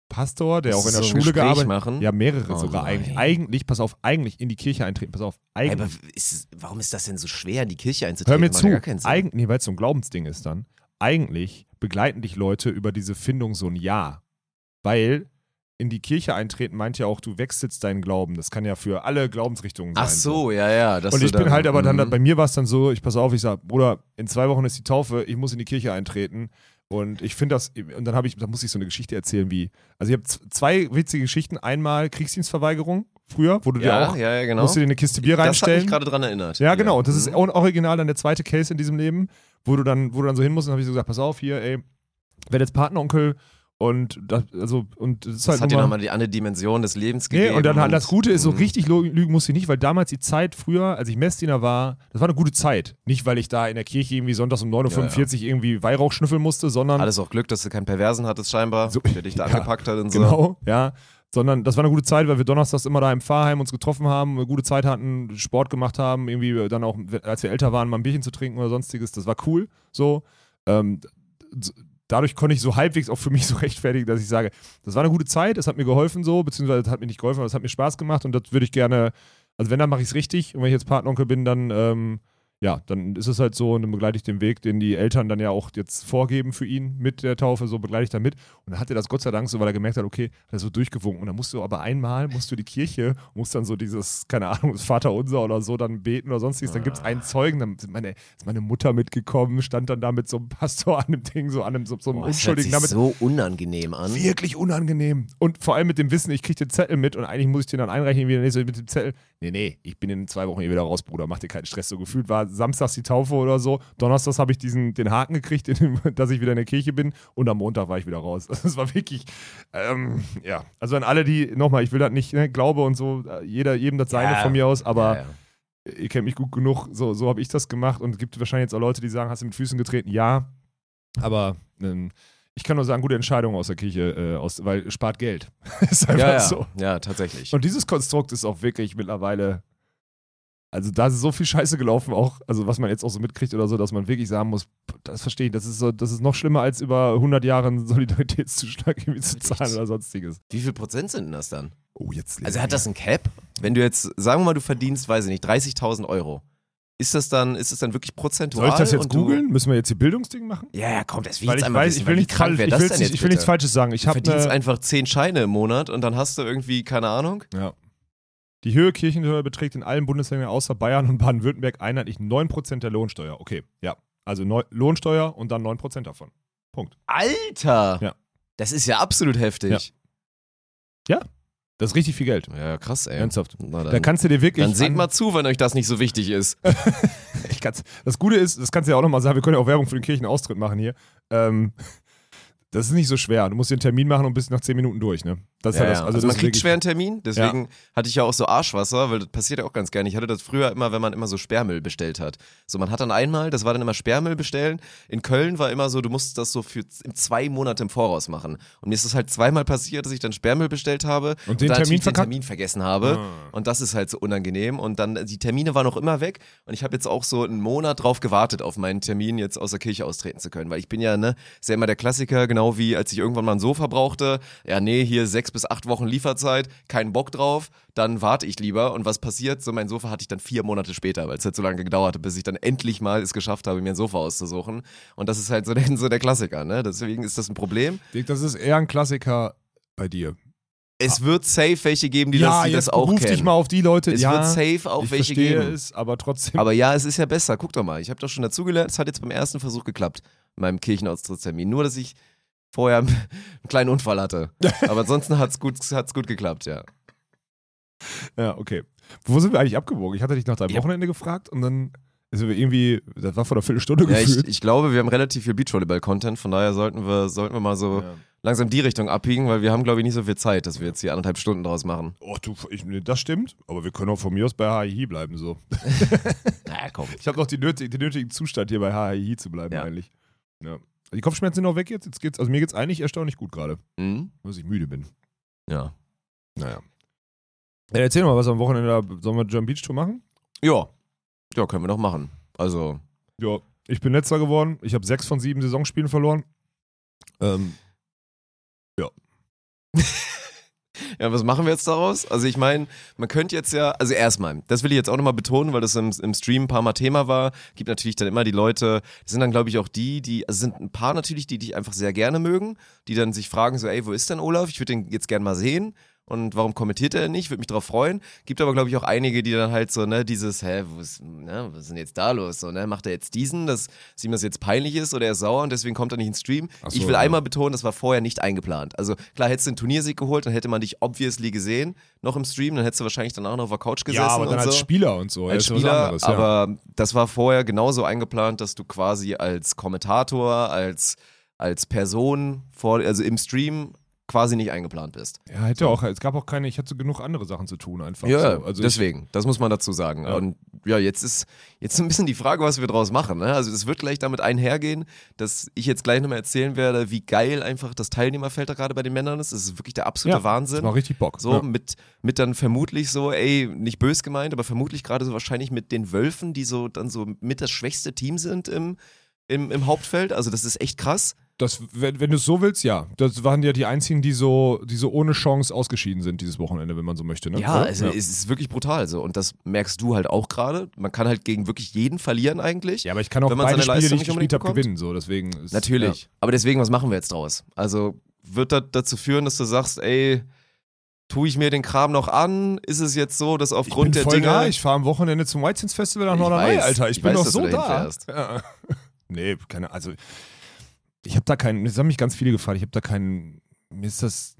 Pastor, der auch in der So Schule Gespräch gearbeitet machen? Ja, mehrere Oh sogar nein. eigentlich. Eigentlich, pass auf, eigentlich in die Kirche eintreten. Pass auf, eigentlich. aber ist, warum ist das denn so schwer, in die Kirche einzutreten? Hör mir zu. ja gar keinen Sinn. Eigen, nee, weil es so ein Glaubensding ist dann. Eigentlich begleiten dich Leute über diese Findung so ein Jahr. Weil in die Kirche eintreten meint ja auch, du wechselst deinen Glauben. Das kann ja für alle Glaubensrichtungen sein. Ach so, ja, ja. Und ich bin dann- halt aber dann, Mhm. bei mir war es dann so, ich pass auf, ich sag, Bruder, in zwei Wochen ist die Taufe, ich muss in die Kirche eintreten. Und ich finde das, und dann habe ich, da muss ich so eine Geschichte erzählen, wie, also ich habe zwei witzige Geschichten. Einmal Kriegsdienstverweigerung früher, wo du dir Ja, auch, ja, ja, genau. musst du dir eine Kiste Bier das hat mich reinstellen. gerade dran erinnert. Ja, genau. Und das ist Mhm. original dann der zweite Case in diesem Leben, wo du dann, wo du dann so hin musst und habe ich so gesagt, pass auf, hier, ey, werde jetzt Partneronkel und das, also, und das ist Das halt hat dir nochmal- die andere Dimension des Lebens Nee, gegeben. und dann halt das Gute ist, so Mhm. richtig lügen musste ich nicht, weil damals die Zeit früher, als ich Messdiener war, das war eine gute Zeit. Nicht, weil ich da in der Kirche irgendwie sonntags um 9.45 Uhr irgendwie Weihrauch schnüffeln musste, sondern Alles auch Glück, dass du keinen Perversen hattest scheinbar, So- der dich da Ja, angepackt hat und so. genau, ja. sondern das war eine gute Zeit, weil wir donnerstags immer da im Fahrheim uns getroffen haben, eine gute Zeit hatten, Sport gemacht haben, irgendwie dann auch, als wir älter waren, mal ein Bierchen zu trinken oder sonstiges. Das war cool. So. Ähm, dadurch konnte ich so halbwegs auch für mich so rechtfertigen, dass ich sage, das war eine gute Zeit, es hat mir geholfen so, beziehungsweise es hat mir nicht geholfen, aber es hat mir Spaß gemacht und das würde ich gerne, also wenn, dann mache ich es richtig und wenn ich jetzt Partneronkel bin, dann ähm, ja, dann ist es halt so und dann begleite ich den Weg, den die Eltern dann ja auch jetzt vorgeben für ihn mit der Taufe, so begleite ich dann mit. Und dann hat er das Gott sei Dank so, weil er gemerkt hat, okay, hat er so durchgewunken. Und dann musst du aber einmal, musst du die Kirche, musst dann so dieses, keine Ahnung, das Vaterunser oder so dann beten oder sonstiges. Dann gibt es einen Zeugen, dann sind meine, ist meine Mutter mitgekommen, stand dann da mit so einem Pastor an dem Ding, so an einem, so, so einem Boah, Unschuldigen. das hört sich damit, so unangenehm an. Wirklich unangenehm. Und vor allem mit dem Wissen, ich kriege den Zettel mit und eigentlich muss ich den dann einreichen, wieder nee, so mit dem Zettel. Nee, nee, ich bin in zwei Wochen hier wieder raus, Bruder, mach dir keinen Stress. So gefühlt war samstags die Taufe oder so. Donnerstags habe ich diesen, den Haken gekriegt, dem, dass ich wieder in der Kirche bin und am Montag war ich wieder raus. Das war wirklich, ähm, ja. Also an alle, die, nochmal, ich will das nicht, ne, Glaube und so, jeder, jedem das seine Ja. von mir aus, aber Ja, ja. ihr kennt mich gut genug, so, so habe ich das gemacht und es gibt wahrscheinlich jetzt auch Leute, die sagen, hast du mit Füßen getreten? Ja, aber ähm, ich kann nur sagen, gute Entscheidung aus der Kirche, äh, aus, weil spart Geld. ist einfach Ja, ja. so. ja, tatsächlich. Und dieses Konstrukt ist auch wirklich mittlerweile, also da ist so viel Scheiße gelaufen auch, also was man jetzt auch so mitkriegt oder so, dass man wirklich sagen muss, das verstehe ich, das ist so, das ist noch schlimmer als über 100 Jahre einen Solidaritätszuschlag irgendwie zu zahlen oder sonstiges. Wie viel Prozent sind denn das dann? Oh, jetzt Also hat das ein Cap? Wenn du jetzt, sagen wir mal, du verdienst, weiß ich nicht, 30.000 Euro. Ist das dann, ist das dann wirklich prozentual? Soll ich das jetzt googeln? Müssen wir jetzt hier Bildungsding machen? Ja, ja, komm, das will Weil jetzt ich einmal weiß, wissen, ich will nicht krank wäre ich das will, denn nicht, jetzt ich will nichts? Falsches sagen. Ich Du verdienst eine, einfach 10 Scheine im Monat und dann hast du irgendwie, keine Ahnung. ja. Die Höhe Kirchensteuer beträgt in allen Bundesländern außer Bayern und Baden-Württemberg einheitlich 9% der Lohnsteuer. Okay, ja. Also neu, Lohnsteuer und dann 9% davon. Punkt. Alter! Ja. Das ist ja absolut heftig. Das ist richtig viel Geld. Ja, krass, ey. Ernsthaft. Na, Da dann, kannst du dir wirklich. dann seht mal zu, wenn euch das nicht so wichtig ist. Ich kann's, das Gute ist, das kannst du ja auch nochmal sagen, wir können ja auch Werbung für den Kirchenaustritt machen hier. Ähm, das ist nicht so schwer. Du musst dir einen Termin machen und bist nach 10 Minuten durch, ne? Das ist Ja, ja, ja. das. Also, das man kriegt schwer einen Termin, deswegen hatte ich ja auch so Arschwasser, weil das passiert ja auch ganz gerne. Ich hatte das früher immer, wenn man immer so Sperrmüll bestellt hat. So, man hat dann einmal, das war dann immer Sperrmüll bestellen. In Köln war immer so, du musst das so für zwei Monate im Voraus machen. Und mir ist das halt zweimal passiert, dass ich dann Sperrmüll bestellt habe Und den dann Termin den? Termin vergessen habe. Ah. Und das ist halt so unangenehm. Und dann, die Termine waren auch immer weg. Und ich habe jetzt auch so einen Monat drauf gewartet, auf meinen Termin jetzt aus der Kirche austreten zu können. Weil ich bin ja, ne, ist ja immer der Klassiker, genau wie als ich irgendwann mal ein Sofa brauchte. Ja, nee, hier sechs bis acht Wochen Lieferzeit, keinen Bock drauf, dann warte ich lieber. Und was passiert? So, mein Sofa hatte ich dann vier Monate später, weil es halt so lange gedauert hat, bis ich dann endlich mal es geschafft habe, mir ein Sofa auszusuchen. Und das ist halt so der, so der Klassiker, ne? Deswegen ist das ein Problem. Dick, das ist eher ein Klassiker bei dir. Es wird safe welche geben, die, das, die das auch ruf kennen. dich mal auf die Leute. es ja, wird safe auch ich welche verstehe geben. es, aber trotzdem. Aber ja, es ist ja besser. Guck doch mal. Ich habe doch schon dazugelernt. Es hat jetzt beim ersten Versuch geklappt. In meinem Kirchenaustrittstermin. Nur, dass ich vorher einen kleinen Unfall hatte. Aber ansonsten hat es gut, hat's gut geklappt, ja. ja, okay. Wo sind wir eigentlich abgewogen? Ich hatte dich nach deinem Ja. Wochenende gefragt und dann sind wir irgendwie, das war vor einer Viertelstunde ja ich, gefühlt. ich glaube, wir haben relativ viel Beachvolleyball-Content. Von daher sollten wir, sollten wir mal so Ja. langsam die Richtung abbiegen, weil wir haben, glaube ich, nicht so viel Zeit, dass wir jetzt hier anderthalb Stunden draus machen. Oh, du, ich, nee, das stimmt, aber wir können auch von mir aus bei HII bleiben so. Na komm. Ich habe noch die nötig, den nötigen Zustand hier bei HII zu bleiben Ja. eigentlich. Ja. Die Kopfschmerzen sind auch weg jetzt. jetzt geht's, also mir geht's eigentlich erstaunlich gut gerade, Mhm. dass ich müde bin. Ja. Naja. Ja, erzähl mal, was am Wochenende sollen wir Jump Beach Tour machen? Ja. Ja, können wir doch machen. Also, Ja, ich bin letzter geworden. Ich habe sechs von sieben Saisonspielen verloren. Ähm, Ja, was machen wir jetzt daraus? Also ich meine, man könnte jetzt ja, also erstmal, das will ich jetzt auch nochmal betonen, weil das im, im Stream ein paar Mal Thema war, gibt natürlich dann immer die Leute, das sind dann glaube ich auch die, die, also sind ein paar natürlich, die dich einfach sehr gerne mögen, die dann sich fragen so, ey, wo ist denn Olaf? Ich würde den jetzt gerne mal sehen. Und warum kommentiert er nicht? Würde mich drauf freuen. Gibt aber, glaube ich, auch einige, die dann halt so, ne, dieses, hä, ist, ne, was ist denn jetzt da los? So, ne, macht er jetzt diesen, dass es ihm das jetzt peinlich ist oder er ist sauer und deswegen kommt er nicht ins Stream? So, ich will ja. einmal betonen, das war vorher nicht eingeplant. Also klar, hättest du einen Turniersieg geholt, dann hätte man dich obviously gesehen, noch im Stream, dann hättest du wahrscheinlich danach noch auf der Couch gesessen ja, aber dann und als so. Spieler und so. als was Spieler, anderes, ja. aber das war vorher genauso eingeplant, dass du quasi als Kommentator, als, als Person vor, also im Stream quasi nicht eingeplant bist. Ja, hätte auch, es gab auch keine, ich hatte genug andere Sachen zu tun einfach. Ja, so. also deswegen, das muss man dazu sagen. Ja. Und ja, jetzt ist jetzt ein bisschen die Frage, was wir draus machen. Ne? Also es wird gleich damit einhergehen, dass ich jetzt gleich nochmal erzählen werde, wie geil einfach das Teilnehmerfeld da gerade bei den Männern ist. Das ist wirklich der Ich, absolute ja, Wahnsinn. Das macht richtig Bock. So, ja. mit, mit dann vermutlich so, ey, nicht bös gemeint, aber vermutlich gerade so wahrscheinlich mit den Wölfen, die so dann so mit das schwächste Team sind im, im, im Hauptfeld. Also das ist echt krass. Das, wenn, wenn du es so willst, ja. Das waren ja die einzigen, die so, die so ohne Chance ausgeschieden sind dieses Wochenende, wenn man so möchte. Ne? Ja, also es ist wirklich brutal so. Und das merkst du halt auch gerade. Man kann halt gegen wirklich jeden verlieren eigentlich. ja, aber ich kann auch wenn man beide Spiele, die Leistung ich nicht gespielt habe, gewinnen. So, deswegen ist, Natürlich. Aber deswegen, was machen wir jetzt draus? Also wird das dazu führen, dass du sagst, ey, tue ich mir den Kram noch an? Ist es jetzt so, dass Ja. Ich aufgrund der voll Dinge. da. Ich fahre am Wochenende zum White Festival nach Ich Norderney. Alter. Ich, Ich bin weiß, doch so da. Ja. nee, keine, also ich habe da keinen, das haben mich ganz viele gefragt, ich habe da keinen, mir ist das,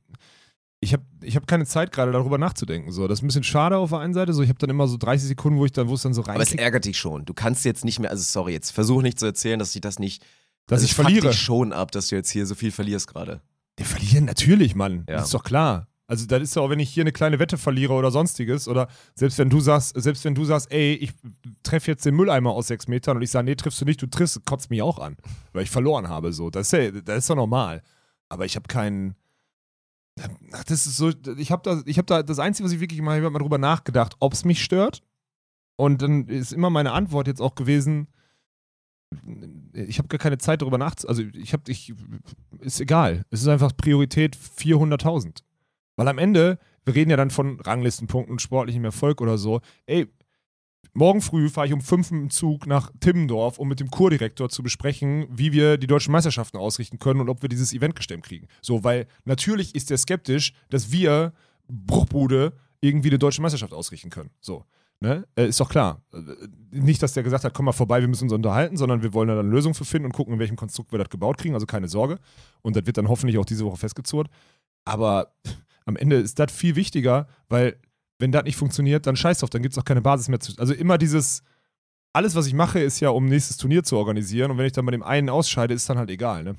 ich habe ich hab keine Zeit gerade darüber nachzudenken. So, das ist ein bisschen schade auf der einen Seite. So, ich habe dann immer so 30 Sekunden, wo ich dann, wo es dann so aber es ärgert dich schon. Du kannst jetzt nicht mehr, also sorry, jetzt versuch nicht zu erzählen, dass ich das nicht. dass also ich verliere. dich schon ab, dass du jetzt hier so viel verlierst gerade. Wir verlieren natürlich, Mann. Ja. Das ist doch klar. Also das ist ja auch, wenn ich hier eine kleine Wette verliere oder sonstiges oder selbst wenn du sagst, selbst wenn du sagst, ey, ich treffe jetzt den Mülleimer aus sechs Metern und ich sage, nee, triffst du nicht, du triffst, kotzt mich auch an, weil ich verloren habe. So, das ist ja, das ist doch normal. Aber ich habe keinen. Ach, das ist so, ich habe da, ich habe da, das Einzige, was ich wirklich mal, ich hab mal drüber nachgedacht, ob es mich stört. Und dann ist immer meine Antwort jetzt auch gewesen, ich habe gar keine Zeit darüber nachzudenken. Also ich habe, ich, ist egal. Es ist einfach Priorität 400.000. Weil am Ende, wir reden ja dann von Ranglistenpunkten und sportlichem Erfolg oder so. Ey, morgen früh fahre ich um fünf im Zug nach Timmendorf, um mit dem Kurdirektor zu besprechen, wie wir die deutschen Meisterschaften ausrichten können und ob wir dieses Event gestemmt kriegen. So, weil natürlich ist er skeptisch, dass wir Bruchbude irgendwie eine deutsche Meisterschaft ausrichten können. So. Ne? Äh, ist doch klar. Äh, Nicht, dass der gesagt hat, komm mal vorbei, wir müssen uns unterhalten, sondern wir wollen da dann eine Lösung für finden und gucken, in welchem Konstrukt wir das gebaut kriegen. Also keine Sorge. Und das wird dann hoffentlich auch diese Woche festgezurrt. Aber am Ende ist das viel wichtiger, weil wenn das nicht funktioniert, dann scheiß drauf, dann gibt es auch keine Basis mehr zu. Also immer dieses, alles, was ich mache, ist ja, um nächstes Turnier zu organisieren. Und wenn ich dann bei dem einen ausscheide, ist dann halt egal. Ne?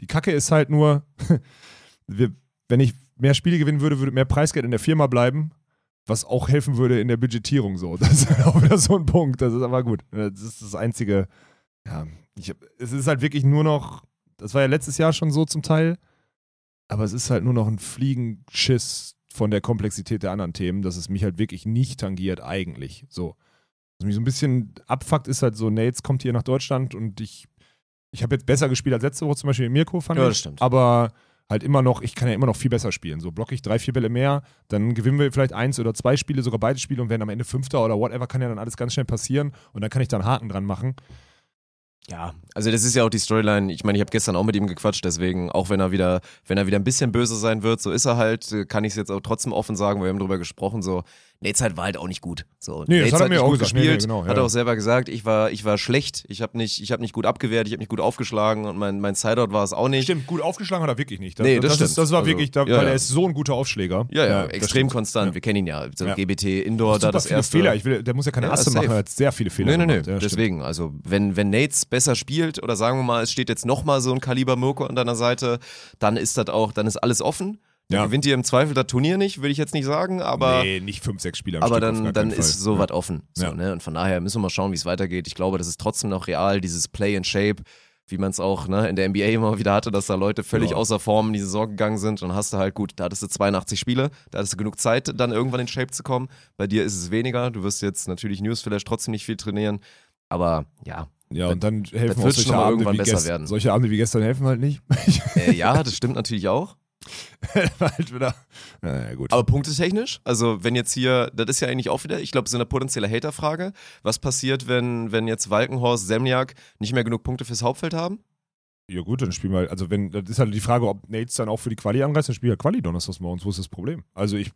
Die Kacke ist halt nur, wir, wenn ich mehr Spiele gewinnen würde, würde mehr Preisgeld in der Firma bleiben, was auch helfen würde in der Budgetierung so. Das ist halt auch wieder so ein Punkt. Das ist aber gut. Das ist das einzige. Ja, ich es ist halt wirklich nur noch. Das war ja letztes Jahr schon so zum Teil. Aber es ist halt nur noch ein Fliegenschiss von der Komplexität der anderen Themen, dass es mich halt wirklich nicht tangiert, eigentlich. So. Was mich so ein bisschen abfuckt, ist halt so, Nates kommt hier nach Deutschland und ich, ich habe jetzt besser gespielt als letzte Woche, zum Beispiel in Mirko, fand Ja, ich. das stimmt. Aber halt immer noch, ich kann ja immer noch viel besser spielen. So blocke ich drei, vier Bälle mehr, dann gewinnen wir vielleicht eins oder zwei Spiele, sogar beide Spiele und werden am Ende Fünfter oder whatever, kann ja dann alles ganz schnell passieren und dann kann ich da einen Haken dran machen. Ja, also das ist ja auch die Storyline. Ich meine, ich habe gestern auch mit ihm gequatscht, deswegen, auch wenn er wieder, wenn er wieder ein bisschen böse sein wird, so ist er halt, äh, kann ich es jetzt auch trotzdem offen sagen, wir haben drüber gesprochen, so, Nates halt war halt auch nicht gut. So, Nee, das Nates hat er mir auch gut gesagt. Nee, gespielt, nee, genau, ja, hat er auch selber gesagt, ich war, ich war schlecht, ich habe nicht, ich habe nicht gut abgewehrt, ich habe nicht gut aufgeschlagen und mein, mein Sideout war es auch nicht. Stimmt, gut aufgeschlagen hat er wirklich nicht. Das, Nee, das das, ist, das war Also, wirklich, da, ja, weil er ist so ein guter Aufschläger. Ja, ja, das extrem konstant. Wir kennen ihn ja. So. GBT Indoor, da das erste. Fehler. Ich will, der muss ja keine Ja, Asse machen, er hat sehr viele Fehler Nee, nee, nee. Deswegen, also wenn, wenn Nates besser spielt oder sagen wir mal, es steht jetzt nochmal so ein Kaliber Mirko an deiner Seite, dann ist das auch, dann ist alles offen. Dann Ja. gewinnt ihr im Zweifel das Turnier nicht, will ich jetzt nicht sagen, aber, nee, nicht fünf, sechs Spieler am aber Stück, dann, dann ist so was offen. So, Ja. ne? Und von daher müssen wir mal schauen, wie es weitergeht. Ich glaube, das ist trotzdem noch real, dieses Play and Shape, wie man es auch ne, in der NBA immer wieder hatte, dass da Leute völlig Ja. außer Form in die Saison gegangen sind. Und dann hast du halt, gut, da hattest du 82 Spiele, da hattest du genug Zeit, dann irgendwann in Shape zu kommen. Bei dir ist es weniger. Du wirst jetzt natürlich Newsflash trotzdem nicht viel trainieren. Aber ja, Ja, und dann helfen das auch solche Abende, irgendwann wie gest- werden. solche Abende wie gestern helfen halt nicht. äh, ja, das stimmt natürlich auch. halt wieder. Naja, gut. Aber punktetechnisch, also wenn jetzt hier, das ist ja eigentlich auch wieder, ich glaube, so eine potenzielle Haterfrage. Was passiert, wenn, wenn jetzt Walkenhorst, Semniak nicht mehr genug Punkte fürs Hauptfeld haben? ja, gut, dann spielen wir halt. Also, wenn, das ist halt die Frage, ob Nates dann auch für die Quali anreist, dann spielt er Quali donnerstags morgens. Wo ist das Problem? Also, ich.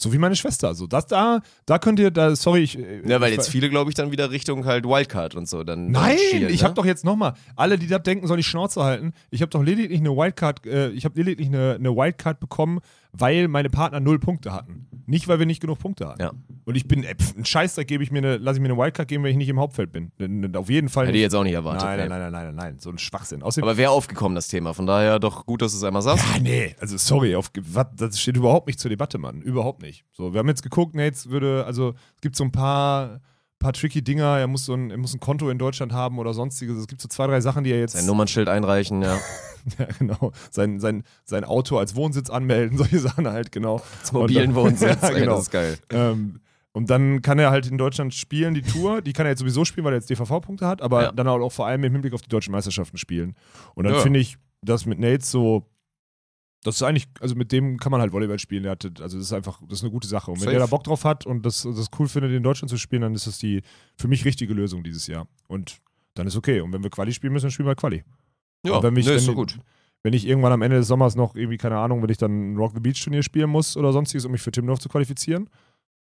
So wie meine Schwester. Also, das da, da könnt ihr, da, sorry, ich. Ja, weil ich, jetzt viele, glaube ich, dann wieder Richtung halt Wildcard und so dann. Nein, schielen, ich ne? habe doch jetzt nochmal, alle, die das denken, sollen die Schnauze halten. Ich habe doch lediglich eine Wildcard, äh, ich habe lediglich eine, eine Wildcard bekommen weil meine Partner null Punkte hatten. Nicht, weil wir nicht genug Punkte hatten. Ja. Und ich bin, ey, pf, ein Scheißdreck gebe ich mir eine, lasse ich mir eine Wildcard geben, wenn ich nicht im Hauptfeld bin. N- Auf jeden Fall Hätte ich jetzt auch nicht erwartet. Nein, nein, nee. nein, nein, nein, nein, so ein Schwachsinn. Außerdem, Aber wäre aufgekommen, das Thema. Von daher doch gut, dass du es einmal sagst. ja, nee, also sorry, auf, was, das steht überhaupt nicht zur Debatte, Mann. Überhaupt nicht. So, wir haben jetzt geguckt, Nates würde, also es gibt so ein paar, paar tricky Dinger, er muss so ein, er muss ein Konto in Deutschland haben oder sonstiges. Es gibt so zwei, drei Sachen, die er jetzt. Sein Nummernschild einreichen, ja. ja, genau. Sein, sein, sein Auto als Wohnsitz anmelden, solche Sachen halt, genau. Zum mobilen dann- Wohnsitz. ja, ey, genau. Das ist geil. Ähm, und dann kann er halt in Deutschland spielen, die Tour. Die kann er jetzt sowieso spielen, weil er jetzt DVV-Punkte hat, aber Ja. dann auch vor allem im Hinblick auf die deutschen Meisterschaften spielen. Und dann Ja. finde ich das mit Nates so. Das ist eigentlich, also mit dem kann man halt Volleyball spielen. Also das ist einfach, das ist eine gute Sache. Und wenn Safe. der da Bock drauf hat und das, das cool findet, in Deutschland zu spielen, dann ist das die für mich richtige Lösung dieses Jahr. Und dann ist okay. Und wenn wir Quali spielen müssen, dann spielen wir Quali. Ja, Und wenn mich, nee, ist wenn, so gut. wenn ich irgendwann am Ende des Sommers noch irgendwie, keine Ahnung, wenn ich dann ein Rock the Beach Turnier spielen muss oder sonstiges, um mich für Timmendorf zu qualifizieren,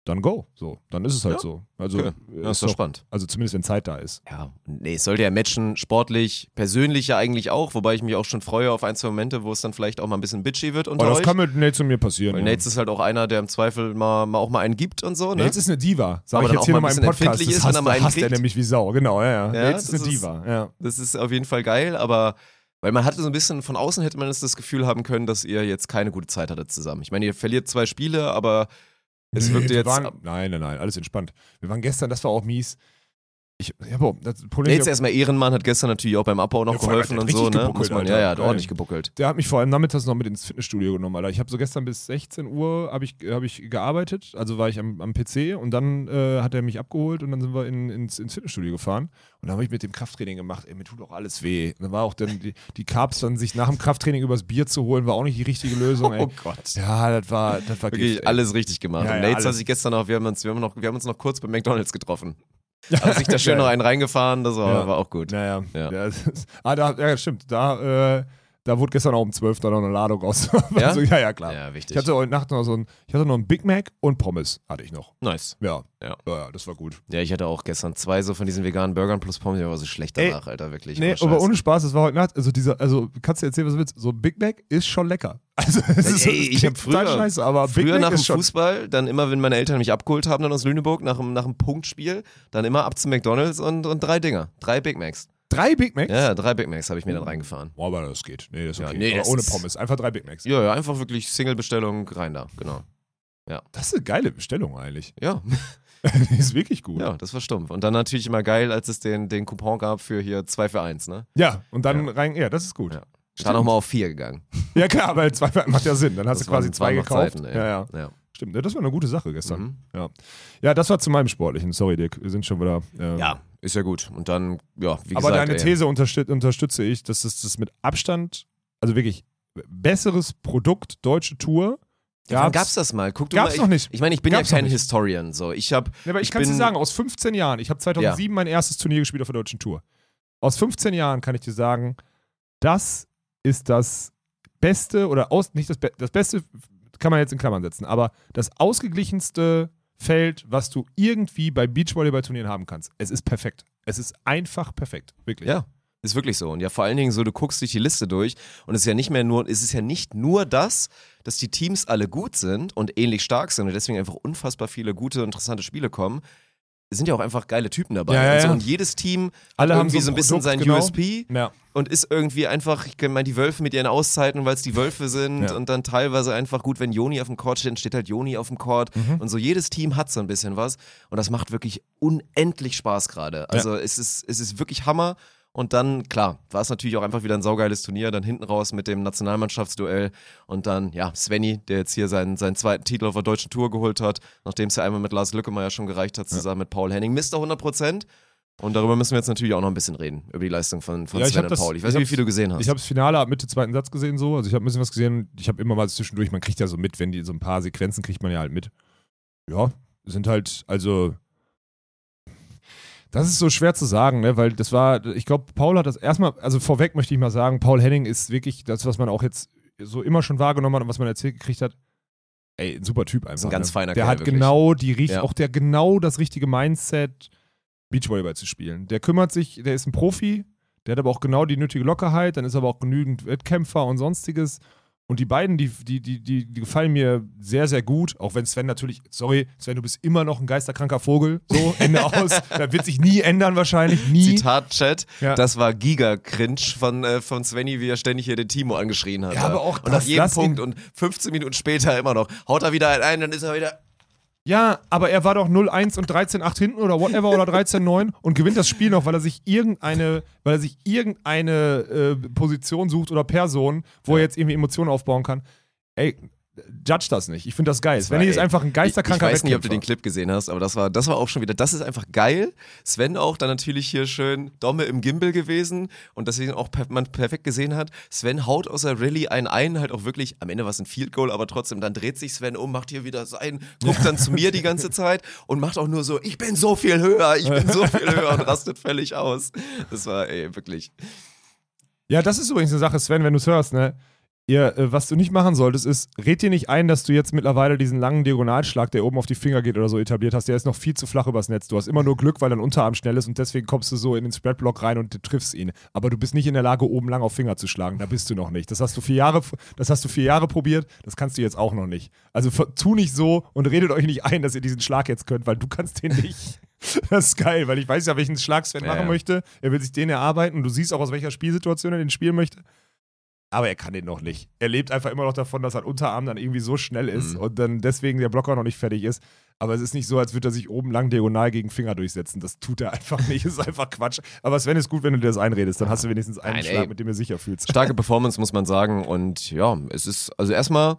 dann go. So, dann ist es halt Ja. so. Also, Okay. äh, Ja, ist ist doch spannend. also zumindest wenn Zeit da ist. Ja, nee, es sollte ja matchen, sportlich, persönlich ja eigentlich auch, wobei ich mich auch schon freue auf ein, zwei Momente, wo es dann vielleicht auch mal ein bisschen bitchy wird unter Aber das euch. kann mit Nates und mir passieren. Weil ja. Nates ist halt auch einer, der im Zweifel mal, mal auch mal einen gibt und so, ne? Nates ist eine Diva. Sag Aber ich jetzt hier mal nochmal im Podcast. Das ist, wenn hasst, er hasst er nämlich wie Sau. Genau, ja, ja. Nates ist das eine Diva. Ja. Das ist auf jeden Fall geil, aber weil man hatte so ein bisschen, von außen hätte man es das Gefühl haben können, dass ihr jetzt keine gute Zeit hattet zusammen. Ich meine, ihr verliert zwei Spiele, aber es Nee, wirkte wir jetzt. Waren, nein, nein, nein, alles entspannt. Wir waren gestern, das war auch mies. Ich, ja, boah, das Problem Nates erstmal Ehrenmann hat gestern natürlich auch beim Abbau noch Ja, geholfen und so, ne? Muss man, ja, Alter. ja, hat Geil. ordentlich gebuckelt. Der hat mich vor allem nachmittags noch mit ins Fitnessstudio genommen, Alter. Ich habe so gestern bis 16 Uhr hab ich, hab ich gearbeitet, also war ich am, am PC und dann äh, hat er mich abgeholt und dann sind wir in, ins, ins Fitnessstudio gefahren und dann habe ich mit dem Krafttraining gemacht. Ey, mir tut auch alles weh. Und dann war auch dann die, die Carbs dann sich nach dem Krafttraining übers Bier zu holen, war auch nicht die richtige Lösung. Ey. Oh Gott. Ja, das war, das war Wirklich Gift, alles richtig gemacht. Ja, und ja, Nates hat sich gestern noch, wir haben uns, wir haben noch, wir haben uns noch kurz bei McDonalds getroffen. Hat sich da schön noch einen reingefahren, das war, war auch gut. Naja, Ja. ja. das ah, da, ja, stimmt. Da, äh, da wurde gestern auch um 12 dann noch eine Ladung aus. Ja? also, ja, ja, klar. Ja, wichtig. Ich hatte heute Nacht noch so ein, ich hatte noch einen Big Mac und Pommes hatte ich noch. nice. Ja. Ja. Ja, ja, das war gut. Ja, ich hatte auch gestern zwei so von diesen veganen Burgern plus Pommes, ich war so schlecht Ey, danach, Alter, wirklich. Nee, aber ohne Spaß, es war heute Nacht, also dieser, also kannst du erzählen, was du willst, so Big Mac ist schon lecker. Also es ist, Ey, ich klingt hab total früher- scheiße, aber Big Früher Mac nach dem. Fußball, dann immer, wenn meine Eltern mich abgeholt haben, dann aus Lüneburg, nach nach dem Punktspiel, dann immer ab zu McDonalds und, und drei Dinger. Drei Big Macs. Drei Big Macs? Ja, drei Big Macs habe ich mir dann reingefahren. Boah, aber das geht. Nee, das ist Ja, okay. nee, aber das ohne ist- Pommes, einfach drei Big Macs. Ja, ja, einfach wirklich Single-Bestellung rein da, genau. Das ist eine geile Bestellung eigentlich. Ja, Die ist wirklich gut. ja, das war stumpf. Und dann natürlich immer geil, als es den, den Coupon gab für hier 2 für 1, ne? Ja, und dann rein, ja, das ist gut. Ja. Stand auch mal auf 4 gegangen. Ja, klar, weil zwei macht ja Sinn. Dann hast Das du quasi waren- zwei gekauft. Zeiten, ey. ja, ja. Ja. Stimmt, ja, das war eine gute Sache gestern. Mhm. Ja. ja, das war zu meinem Sportlichen. Sorry, Dick, wir sind schon wieder. ähm, ja, ist ja gut. Und dann, ja, wie Aber gesagt. deine ey, These unterstüt unterstütze ich, dass es das mit Abstand, also wirklich besseres Produkt, deutsche Tour. Ja, gab's das mal? Guck du Gab's mal, noch nicht. Ich, ich meine, ich bin Gab's ja kein. Historian, so. Ich habe Ja, aber ich, Ich kann dir sagen, aus 15 Jahren, ich habe 2007 mein erstes Turnier gespielt auf der deutschen Tour. Aus 15 Jahren kann ich dir sagen, das ist das Beste oder aus, nicht das, Be das Beste kann man jetzt in Klammern setzen, aber das ausgeglichenste Feld, was du irgendwie bei Beachvolleyball-Turnieren haben kannst. Es ist perfekt. Es ist einfach perfekt. Wirklich. Ja, ist wirklich so. Und ja, vor allen Dingen so, du guckst dich die Liste durch und es ist ja nicht mehr nur, es ist ja nicht nur das, dass die Teams alle gut sind und ähnlich stark sind und deswegen einfach unfassbar viele gute, interessante Spiele kommen. Es sind ja auch einfach geile Typen dabei. Ja, ja, und, so, ja. und jedes Team Alle hat haben irgendwie so ein bisschen Produkt, sein genau. USP Ja. und ist irgendwie einfach, ich meine, die Wölfe mit ihren Auszeiten, weil es die Wölfe sind Ja. und dann teilweise einfach gut, wenn Joni auf dem Court steht, steht halt Joni auf dem Court Mhm. und so jedes Team hat so ein bisschen was und das macht wirklich unendlich Spaß gerade. Also es, ist, es ist wirklich Hammer und dann, klar, war es natürlich auch einfach wieder ein saugeiles Turnier, dann hinten raus mit dem Nationalmannschaftsduell und dann, ja, Svenny, der jetzt hier seinen, seinen zweiten Titel auf der deutschen Tour geholt hat, nachdem es ja einmal mit Lars Lückemeier schon gereicht hat, zusammen mit Paul Henning, Mr. 100 Prozent. Und darüber müssen wir jetzt natürlich auch noch ein bisschen reden, über die Leistung von, von Ja, Sven und das- Paul. Ich weiß ich nicht, wie viel du gesehen hast. Ich habe das Finale ab Mitte zweiten Satz gesehen so. Also ich habe ein bisschen was gesehen. Ich habe immer mal zwischendurch, man kriegt ja so mit, wenn die so ein paar Sequenzen kriegt man ja halt mit. Ja, sind halt, also das ist so schwer zu sagen, ne? weil das war, ich glaube, Paul hat das erstmal, also vorweg möchte ich mal sagen, Paul Henning ist wirklich das, was man auch jetzt so immer schon wahrgenommen hat und was man erzählt gekriegt hat. Ey, ein super Typ einfach. ein ganz ne? feiner Der Kerl, hat wirklich. genau die Ja. auch der genau das richtige Mindset, Beachvolleyball zu spielen. Der kümmert sich, der ist ein Profi, der hat aber auch genau die nötige Lockerheit, dann ist aber auch genügend Wettkämpfer und sonstiges. Und die beiden, die, die, die, die, gefallen mir sehr, sehr gut. Auch wenn Sven natürlich, sorry, Sven, du bist immer noch ein geisterkranker Vogel. So, Ende aus. Das wird sich nie ändern, wahrscheinlich. Nie. Zitat Chat, Ja. das war Giga-Cringe von, äh, von Svenny, wie er ständig hier den Timo angeschrien hat. Ja, aber auch Und nach das- jedem das Punkt und 15 Minuten später immer noch. Haut er wieder einen ein, dann ist er wieder. Ja, aber er war doch 0-1 und 13-8 hinten oder whatever oder 13-9 und gewinnt das Spiel noch, weil er sich irgendeine, weil er sich irgendeine äh, Position sucht oder Person, wo er jetzt irgendwie Emotionen aufbauen kann. Ey, judge das nicht. Ich finde das geil. Svenny ist einfach ein Ich, ich geisterkranker weiß nicht, ob du den. Clip gesehen hast, aber das war, das war auch schon wieder, das ist einfach geil. Sven auch dann natürlich hier schön Domme im Gimbal gewesen und deswegen auch per, man perfekt gesehen hat. Sven haut aus der Rallye einen ein, halt auch wirklich, am Ende war es ein Field Goal, aber trotzdem, dann dreht sich Sven um, macht hier wieder sein, guckt dann zu mir die ganze Zeit und macht auch nur so, ich bin so viel höher, ich bin so viel höher und rastet völlig aus. Das war, ey, wirklich. Ja, das ist übrigens eine Sache, Sven, wenn du es hörst, ne? Ihr, äh, was du nicht machen solltest, ist, red dir nicht ein, dass du jetzt mittlerweile diesen langen Diagonalschlag, der oben auf die Finger geht oder so, etabliert hast. Der ist noch viel zu flach übers Netz. Du hast immer nur Glück, weil dein Unterarm schnell ist und deswegen kommst du so in den Spreadblock rein und triffst ihn. Aber du bist nicht in der Lage, oben lang auf Finger zu schlagen. Da bist du noch nicht. Das hast du vier Jahre, das hast du vier Jahre probiert, das kannst du jetzt auch noch nicht. Also tu nicht so und redet euch nicht ein, dass ihr diesen Schlag jetzt könnt, weil du kannst den nicht. Das ist geil, weil ich weiß ja, welchen Schlag Sven Ja, machen ja. möchte. Er will sich den erarbeiten und du siehst auch, aus welcher Spielsituation er den spielen möchte. Aber er kann den noch nicht. Er lebt einfach immer noch davon, dass sein Unterarm dann irgendwie so schnell ist Mhm. und dann deswegen der Blocker noch nicht fertig ist. Aber es ist nicht so, als würde er sich oben lang diagonal gegen Finger durchsetzen. Das tut er einfach nicht. Das ist einfach Quatsch. Aber Sven ist gut, wenn du dir das einredest. Dann hast du wenigstens einen Nein, Schlag, ey. mit dem du sicher fühlst. Starke Performance, muss man sagen. Und ja, es ist, also erstmal,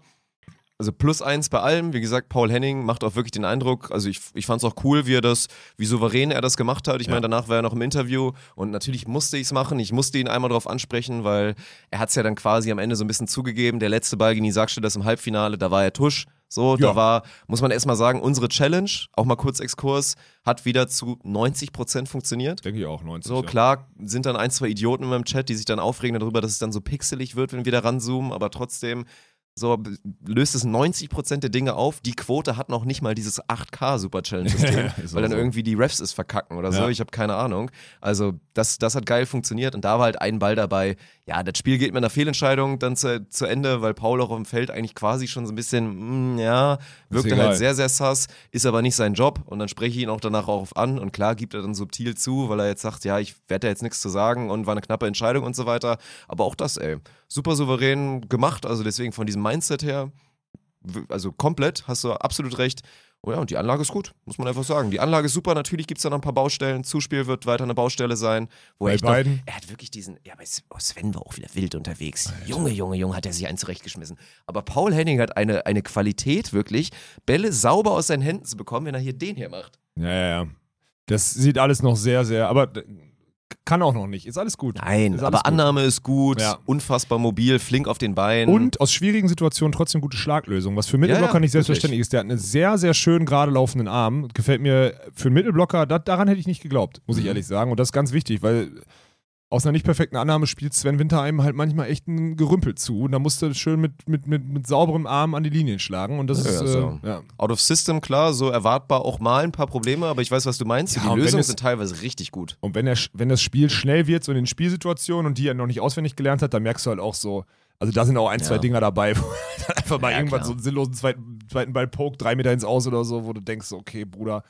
also plus eins bei allem. Wie gesagt, Paul Henning macht auch wirklich den Eindruck, also ich, ich fand es auch cool, wie er das, wie souverän er das gemacht hat. Ich Ja. meine, danach war er noch im Interview und natürlich musste ich es machen. Ich musste ihn einmal darauf ansprechen, weil er hat es ja dann quasi am Ende so ein bisschen zugegeben. Der letzte Ball gegen die Sackstelle im Halbfinale, da war er Tusch. So, Ja. da war, muss man erstmal sagen, unsere Challenge, auch mal kurz Exkurs, hat wieder zu 90% funktioniert. Denke ich auch, 90. So, klar sind dann ein, zwei Idioten in meinem Chat, die sich dann aufregen darüber, dass es dann so pixelig wird, wenn wir da ranzoomen, aber trotzdem so löst es 90% der Dinge auf. Die Quote hat noch nicht mal dieses 8K Super Challenge System, Ja, weil dann so. irgendwie die Refs es verkacken oder so. Ja. Ich habe keine Ahnung. Also, das, das hat geil funktioniert und da war halt ein Ball dabei. Ja, das Spiel geht mit einer Fehlentscheidung dann zu, zu Ende, weil Paul auch auf dem Feld eigentlich quasi schon so ein bisschen, mm, ja, wirkte halt sehr, sehr sass, ist aber nicht sein Job. Und dann spreche ich ihn auch danach auch an. Und klar gibt er dann subtil zu, weil er jetzt sagt, ja, ich werde da jetzt nichts zu sagen und war eine knappe Entscheidung und so weiter. Aber auch das, ey, super souverän gemacht, also deswegen von diesem Mindset her, also komplett, hast du absolut recht. Oh ja, und die Anlage ist gut, muss man einfach sagen. Die Anlage ist super, natürlich gibt es da noch ein paar Baustellen. Zuspiel wird weiter eine Baustelle sein. Wo Bei er echt noch, beiden? er hat wirklich diesen, ja, aber oh, Sven war auch wieder wild unterwegs. Junge, Junge, Junge, hat er sich einen zurechtgeschmissen. Aber Paul Henning hat eine, eine Qualität wirklich, Bälle sauber aus seinen Händen zu bekommen, wenn er hier den hier macht. Ja, ja, ja. Das sieht alles noch sehr, sehr, aber kann auch noch nicht. Ist alles gut. Nein, alles aber gut. Annahme ist gut, Ja. unfassbar mobil, flink auf den Beinen. Und aus schwierigen Situationen trotzdem gute Schlaglösung, was für Mittelblocker Ja, nicht selbstverständlich ist. Der hat einen sehr, sehr schön gerade laufenden Arm. Gefällt mir für einen Mittelblocker, da, daran hätte ich nicht geglaubt, muss ich Mhm. ehrlich sagen. Und das ist ganz wichtig, weil aus einer nicht perfekten Annahme spielt Sven Winterheim halt manchmal echt ein Gerümpel zu. Und da musst du schön mit, mit, mit, mit sauberem Arm an die Linien schlagen. Und das Ja, ist, so. äh, ja. Out of System, klar, so erwartbar auch mal ein paar Probleme, aber ich weiß, was du meinst. Ja, die Lösungen es- sind teilweise richtig gut. Und wenn, er, wenn das Spiel schnell wird, so in den Spielsituationen und die er noch nicht auswendig gelernt hat, dann merkst du halt auch so, also da sind auch ein, Ja. zwei Dinger dabei, wo dann einfach mal Ja, irgendwann klar. so einen sinnlosen zweiten, zweiten Ball pokt, drei Meter ins Aus oder so, wo du denkst, okay, Bruder,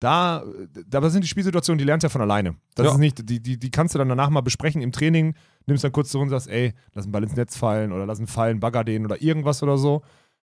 da, da sind die Spielsituationen, die lernst du ja von alleine. Das Ja. ist nicht, die, die, die kannst du dann danach mal besprechen im Training, nimmst dann kurz zurück und sagst, ey, lass einen Ball ins Netz fallen oder lass einen fallen, bagger den oder irgendwas oder so.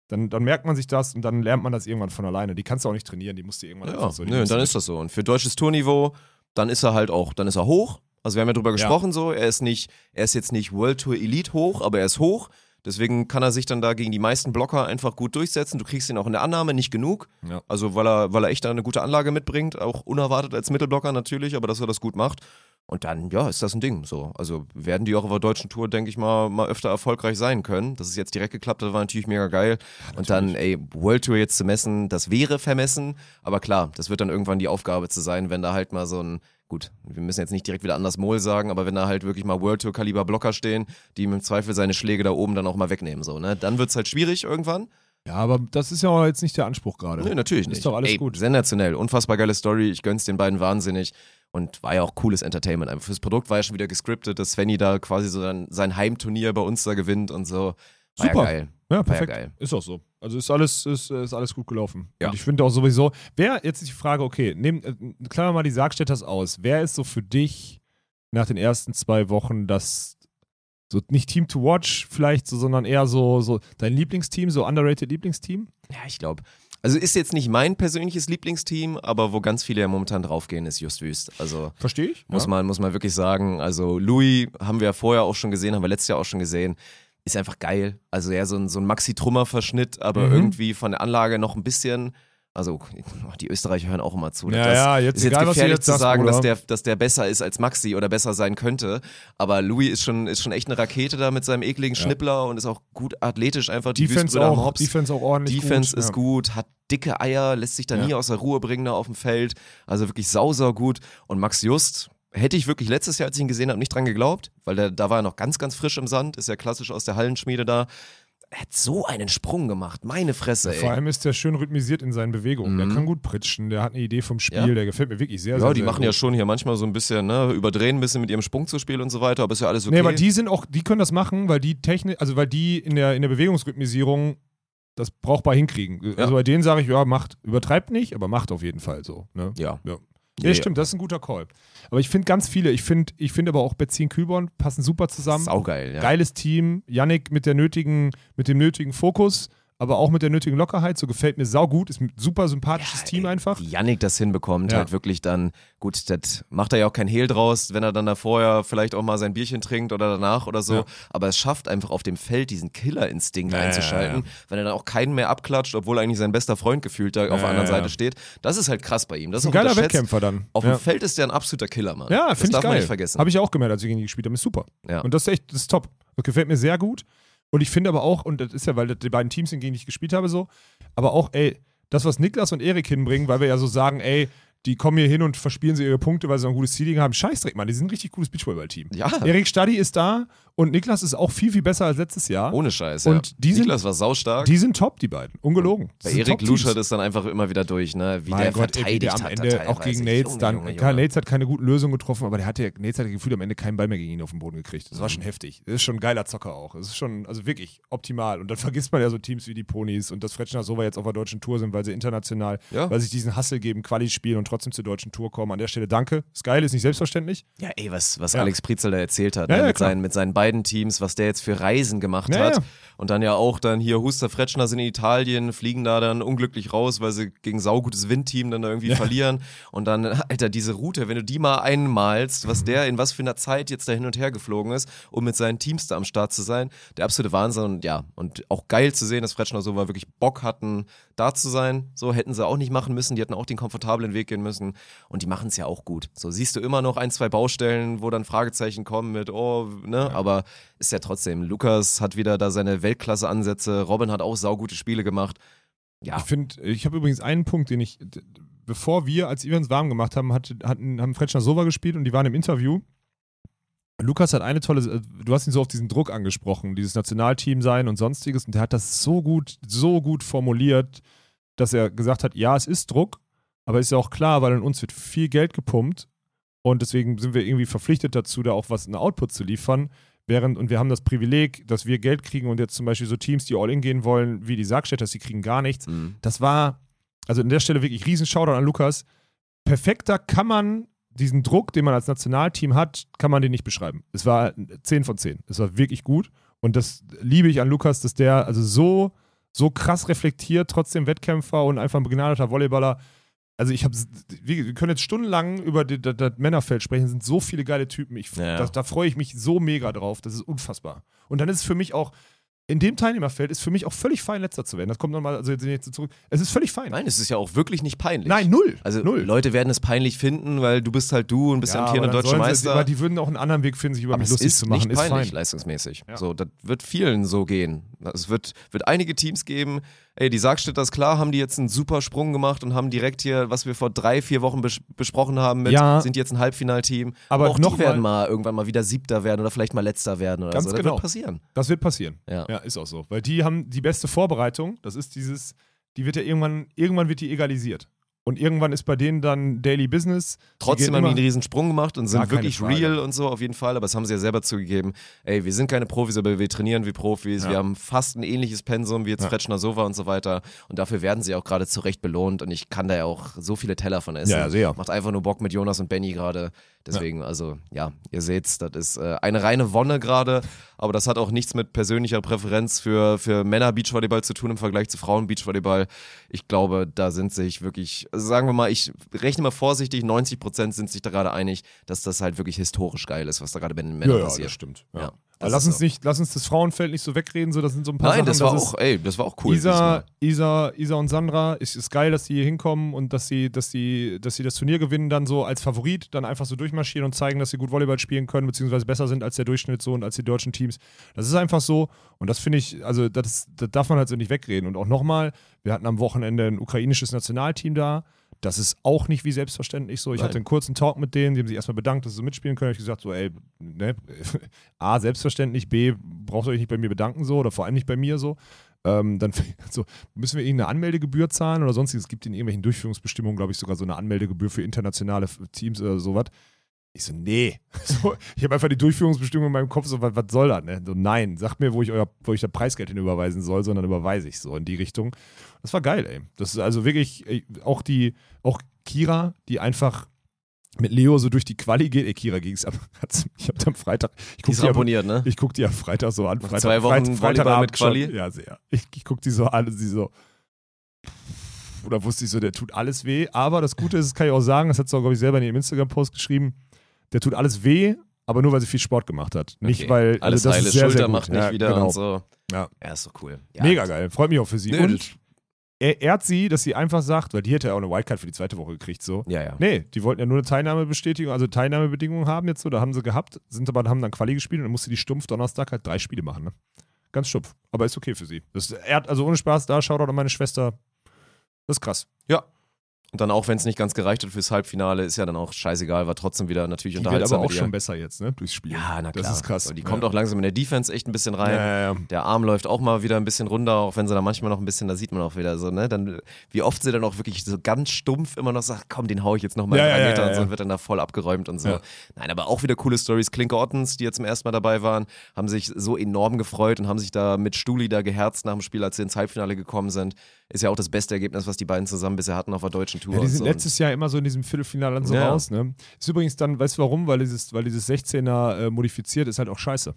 Dann, dann merkt man sich das und dann lernt man das irgendwann von alleine. Die kannst du auch nicht trainieren, die musst du irgendwann Ja, einfach so. nö, dann ist das so. Und für deutsches Tourniveau, dann ist er halt auch, dann ist er hoch. Also wir haben ja drüber gesprochen so, er ist nicht, er ist jetzt nicht World Tour Elite hoch, aber er ist hoch. Deswegen kann er sich dann da gegen die meisten Blocker einfach gut durchsetzen. Du kriegst ihn auch in der Annahme nicht genug. Ja. Also weil er, weil er echt da eine gute Anlage mitbringt, auch unerwartet als Mittelblocker natürlich, aber dass er das gut macht. Und dann, ja, ist das ein Ding. So. Also werden die auch auf der deutschen Tour, denke ich mal, mal öfter erfolgreich sein können. Dass es jetzt direkt geklappt hat, war natürlich mega geil. und dann, ey, World Tour jetzt zu messen, das wäre vermessen. Aber klar, das wird dann irgendwann die Aufgabe zu sein, wenn da halt mal so ein, gut, wir müssen jetzt nicht direkt wieder anders Mol sagen, aber wenn da halt wirklich mal World Tour Kaliber Blocker stehen, die ihm im Zweifel seine Schläge da oben dann auch mal wegnehmen, so, ne? Dann wird's halt schwierig irgendwann. Ja, aber das ist ja auch jetzt nicht der Anspruch gerade. Nee, natürlich Ist nicht. doch alles Ey, gut. Sensationell, unfassbar geile Story. Ich gönn's den beiden wahnsinnig. Und war ja auch cooles Entertainment. Einfach fürs Produkt war ja schon wieder gescriptet, dass Svenny da quasi so sein, sein Heimturnier bei uns da gewinnt und so. War Super. ja geil. Ja, War ja perfekt. geil. Ist auch so. Also ist alles, ist, ist alles gut gelaufen. Ja. Und ich finde auch sowieso, wer, jetzt ist die Frage, okay, nehm, äh, klammern wir mal die Sargstädters aus. Wer ist so für dich nach den ersten zwei Wochen das, so nicht Team to watch vielleicht, so, sondern eher so, so dein Lieblingsteam, so underrated Lieblingsteam? Ja, ich glaube. Also ist jetzt nicht mein persönliches Lieblingsteam, aber wo ganz viele ja momentan draufgehen, ist Just Wüst. Also Verstehe ich. muss, ja. man, muss man wirklich sagen. Also Louis haben wir ja vorher auch schon gesehen, haben wir letztes Jahr auch schon gesehen. Ist einfach geil. Also eher so ein, so ein Maxi-Trummer-Verschnitt, aber Mhm. irgendwie von der Anlage noch ein bisschen. Also die Österreicher hören auch immer zu. Ja, das ja, jetzt ist jetzt egal, gefährlich jetzt zu sagst, sagen, dass Bruder. der, dass der besser ist als Maxi oder besser sein könnte. Aber Louis ist schon, ist schon echt eine Rakete da mit seinem ekligen Ja. Schnippler und ist auch gut athletisch einfach. Die Defense auch, Hops. Defense auch ordentlich Defense gut. ist ja. gut, hat dicke Eier, lässt sich da Ja. nie aus der Ruhe bringen da auf dem Feld. Also wirklich sauser gut. Und Max Just hätte ich wirklich letztes Jahr, als ich ihn gesehen habe, nicht dran geglaubt, weil der, da war er noch ganz, ganz frisch im Sand, ist ja klassisch aus der Hallenschmiede da. Er hat so einen Sprung gemacht, meine Fresse, Vor ey. allem ist der schön rhythmisiert in seinen Bewegungen. Der Mhm. kann gut pritschen, der hat eine Idee vom Spiel, Ja. der gefällt mir wirklich sehr, sehr Ja, die sehr machen gut. ja schon hier manchmal so ein bisschen, ne, überdrehen ein bisschen mit ihrem Sprung zu spielen und so weiter, aber ist ja alles okay. Nee, aber die sind auch, die können das machen, weil die Technik, also weil die in der, in der Bewegungsrhythmisierung das brauchbar hinkriegen. Ja. Also bei denen sage ich, ja, macht, übertreibt nicht, aber macht auf jeden Fall so. Ne? ja. Ja. Ja, Ja, stimmt, das ist ein guter Call. Aber ich finde ganz viele, ich finde ich find aber auch Benzin Kühlborn passen super zusammen. Saugeil, ja. Geiles Team, Yannick mit der nötigen, mit dem nötigen Fokus, aber auch mit der nötigen Lockerheit. So gefällt mir saugut, ist ein super sympathisches Team ey, einfach. Wie Yannick das hinbekommt, Ja. halt wirklich dann, gut, das macht er ja auch kein Hehl draus, wenn er dann da vorher vielleicht auch mal sein Bierchen trinkt oder danach oder so. Ja. Aber es schafft einfach auf dem Feld diesen Killerinstinkt Ja, ja, einzuschalten, ja. wenn er dann auch keinen mehr abklatscht, obwohl eigentlich sein bester Freund gefühlt da auf der Ja, anderen ja, Seite ja. steht. Das ist halt krass bei ihm. Das Ist ein geiler. Wettkämpfer dann. Auf ja. dem Feld ist der ein absoluter Killer, Mann. Ja, finde ich darf man geil. nicht vergessen. Habe ich auch gemerkt, als ich gegen ihn gespielt habe. Ist super. Ja. Und das ist echt, das ist top. Das gefällt mir sehr gut. Und ich finde aber auch, und das ist ja, weil die beiden Teams gegen die ich gespielt habe, so, aber auch, ey, das, was Niklas und Erik hinbringen, weil wir ja so sagen, ey, die kommen hier hin und verspielen sie ihre Punkte, weil sie noch ein gutes Seeding haben. Scheißdreck, Mann, die sind ein richtig cooles Beachvolleyball-Team. ja, Erik Stadi ist da und Niklas ist auch viel, viel besser als letztes Jahr. ohne Scheiß. Und ja. die sind- Niklas war saustark. Die sind top, die beiden. Ungelogen. sind Erik. Luschert ist dann einfach immer wieder durch, ne? Wie mein der Gott, ey, verteidigt der am hat. Ende auch gegen. Nates dann. Junge, Klar. Nates hat keine guten Lösungen getroffen, aber der hatte, Nates hatte gefühlt am Ende keinen Ball mehr gegen ihn auf den Boden gekriegt. Das war Mhm. schon heftig. Das ist schon ein geiler Zocker auch. Das ist schon, also wirklich optimal. Und dann vergisst man ja so Teams wie die Ponys und dass Fretschner Sova jetzt auf der deutschen Tour sind, weil sie international, Ja. weil sich diesen Hassel geben, Quali spielen und trotzdem zur deutschen Tour kommen. An der Stelle danke. Ist geil, ist nicht selbstverständlich. Ja, ey, was, was Ja. Alex Prizel da erzählt hat, Ja, ne, ja, mit, seinen, mit seinen beiden Teams, was der jetzt für Reisen gemacht hat. Und dann ja auch dann hier Huster Fretschner sind in Italien, fliegen da dann unglücklich raus, weil sie gegen saugutes Windteam dann da irgendwie verlieren. Und dann, Alter, diese Route, wenn du die mal einmalst, was der in was für einer Zeit jetzt da hin und her geflogen ist, um mit seinen Teams da am Start zu sein, der absolute Wahnsinn. Und ja, und auch geil zu sehen, dass Fretschner so war, wirklich Bock hatten, da zu sein. So hätten sie auch nicht machen müssen. Die hätten auch den komfortablen Weg gehen müssen. Und die machen es ja auch gut. So siehst du immer noch ein, zwei Baustellen, wo dann Fragezeichen kommen mit, oh, ne, aber ist ja trotzdem. Lukas hat wieder da seine Weltklasse-Ansätze. Robin hat auch saugute Spiele gemacht. Ja, Ich finde, ich habe übrigens einen Punkt, den ich, bevor wir, als uns warm gemacht haben, hat, hatten, haben Fretschner Sova gespielt und die waren im Interview. Lukas hat eine tolle, du hast ihn so auf diesen Druck angesprochen, dieses Nationalteam sein und sonstiges, und der hat das so gut, so gut formuliert, dass er gesagt hat, ja, es ist Druck, aber ist ja auch klar, weil in uns wird viel Geld gepumpt und deswegen sind wir irgendwie verpflichtet dazu, da auch was, einen Output zu liefern. Während, und wir haben das Privileg, dass wir Geld kriegen und jetzt zum Beispiel so Teams, die all in gehen wollen, wie die Sargstädters, die kriegen gar nichts. mhm. Das war, also an der Stelle wirklich riesen Shoutout an Lukas. Perfekter kann man diesen Druck, den man als Nationalteam hat, kann man den nicht beschreiben. Es war 10 von 10. Es war wirklich gut. Und das liebe ich an Lukas, dass der also so, so krass reflektiert, trotzdem Wettkämpfer und einfach ein begnadeter Volleyballer. Also ich habe, wir können jetzt stundenlang über die- das, das Männerfeld sprechen, es sind so viele geile Typen. Ich, Ja. da, da freue ich mich so mega drauf. Das ist unfassbar. Und dann ist es für mich auch, in dem Teilnehmerfeld ist für mich auch völlig fein, letzter zu werden. Das kommt nochmal, also jetzt zurück. Es ist völlig fein. Nein, es ist ja auch wirklich nicht peinlich. Nein, null. Also null. Leute werden es peinlich finden, weil du bist halt du und bist ja, amtierender deutscher Meister. Aber die würden auch einen anderen Weg finden, sich über Aber mich lustig zu machen. nicht ist peinlich, fein. leistungsmäßig. Ja. So, das wird vielen so gehen. Es wird, wird einige Teams geben, ey, die Sargstädters, klar, haben die jetzt einen super Sprung gemacht und haben direkt hier, was wir vor drei, vier Wochen bes besprochen haben, mit, Ja. sind jetzt ein Halbfinalteam. Aber auch noch die werden mal irgendwann mal wieder Siebter werden oder vielleicht mal Letzter werden oder Ganz so. Das genau. wird passieren. Das wird passieren. Ja. Ja, ist auch so. Weil die haben die beste Vorbereitung. Das ist dieses, die wird ja irgendwann, irgendwann wird die egalisiert. Und irgendwann ist bei denen dann Daily Business. Trotzdem haben die einen riesen Sprung gemacht und sind wirklich real und so auf jeden Fall, aber das haben sie ja selber zugegeben. Ey, wir sind keine Profis, aber wir trainieren wie Profis. Ja. Wir haben fast ein ähnliches Pensum wie jetzt Ja. Fretschner Sova und so weiter. Und dafür werden sie auch gerade zu Recht belohnt und ich kann da ja auch so viele Teller von essen. Ja, ja, sehr. Macht einfach nur Bock mit Jonas und Benny gerade. Deswegen, also ja, ihr seht's, das ist äh, eine reine Wonne gerade, aber das hat auch nichts mit persönlicher Präferenz für, für Männer Beachvolleyball zu tun im Vergleich zu Frauen Beachvolleyball. Ich glaube, da sind sich wirklich, also sagen wir mal, ich rechne mal vorsichtig, 90 Prozent sind sich da gerade einig, dass das halt wirklich historisch geil ist, was da gerade bei den Männern Ja, ja, passiert. das stimmt. Ja. Ja, lass ist uns so. nicht, lass uns das Frauenfeld nicht so wegreden, so das sind so ein paar Nein, Sachen. das war ist- auch, ey, das war auch cool. Isa. Isa, Isa und Sandra, es ist geil, dass sie hier hinkommen und dass sie, dass sie, dass sie das Turnier gewinnen, dann so als Favorit, dann einfach so durchmarschieren und zeigen, dass sie gut Volleyball spielen können, beziehungsweise besser sind als der Durchschnitt so und als die deutschen Teams. Das ist einfach so und das finde ich, also das, das darf man halt so nicht wegreden. Und auch nochmal, wir hatten am Wochenende ein ukrainisches Nationalteam da. Das ist auch nicht wie selbstverständlich so. Ich Nein. hatte einen kurzen Talk mit denen, die haben sich erstmal bedankt, dass sie mitspielen können. Ich habe gesagt, so, ey, ne, A, selbstverständlich, B, braucht ihr euch nicht bei mir bedanken so oder vor allem nicht bei mir so. Ähm, dann so, müssen wir irgendeine Anmeldegebühr zahlen oder sonstiges. Es gibt in irgendwelchen Durchführungsbestimmungen, glaube ich, sogar so eine Anmeldegebühr für internationale Teams oder sowas. Ich so, nee. So, ich habe einfach die Durchführungsbestimmung in meinem Kopf, so, was, was soll das, ne? So, nein, sagt mir, wo ich, euer, wo ich das Preisgeld hinüberweisen soll, sondern überweise ich so in die Richtung. Das war geil, ey. Das ist also wirklich, ey, auch die, auch Kira, die einfach mit Leo so durch die Quali geht. Ey, Kira ging's ab. hat's- Ich hab am Freitag, ich Die guck die, am, ramponiert, ne? ich guck die am Freitag so an. Freitag, zwei Wochen Freit- Volleyball mit Freitagabend schon. Quali? Ja, sehr. Ich, ich guck die so an und sie so. Oder wusste ich so, der tut alles weh. Aber das Gute ist, das kann ich auch sagen, das hat sie auch, glaube ich, selber in ihrem Instagram-Post geschrieben. Der tut alles weh, aber nur, weil sie viel Sport gemacht hat. Nicht, Okay. weil. Alles also das heile ist sehr, Schulter sehr gut. macht nicht ja, wieder genau. und so. Ja. Ja, ist so cool. Ja, Mega geil. Freut mich auch für sie. Nö, und er ehrt sie, dass sie einfach sagt, weil die hätte ja auch eine Wildcard für die zweite Woche gekriegt, so. Ja, ja. Nee, die wollten ja nur eine Teilnahmebestätigung, also Teilnahmebedingungen haben jetzt so, da haben sie gehabt, sind aber haben dann Quali gespielt und dann musste die stumpf Donnerstag halt drei Spiele machen, ne? Ganz stumpf. Aber ist okay für sie. Das, er hat also ohne Spaß da, Shoutout an meine Schwester. Das ist krass. Und dann auch, wenn es nicht ganz gereicht hat fürs Halbfinale, ist ja dann auch scheißegal, war trotzdem wieder natürlich Die unterhaltsam aber auch schon besser jetzt, ne? Durchs Spiel. Ja, na klar. Das ist krass. So, die Ja. kommt auch langsam in der Defense echt ein bisschen rein. Ja, ja, ja. Der Arm läuft auch mal wieder ein bisschen runter, auch wenn sie da manchmal noch ein bisschen, da sieht man auch wieder so, ne? Dann, wie oft sie dann auch wirklich so ganz stumpf immer noch sagt, komm, den hau ich jetzt nochmal Ja, drei Meter und so, ja. wird dann da voll abgeräumt und so. Nein, aber auch wieder coole Stories. Klinke Ottens, die jetzt zum ersten Mal dabei waren, haben sich so enorm gefreut und haben sich da mit Stuli da geherzt nach dem Spiel, als sie ins Halbfinale gekommen sind. Ist ja auch das beste Ergebnis, was die beiden zusammen bisher hatten auf der deutschen Tour. Ja, die sind letztes Jahr immer so in diesem Viertelfinale dann so Ja. raus, ne? Ist übrigens dann, weißt du warum? Weil dieses, weil dieses 16er äh, modifiziert ist halt auch scheiße.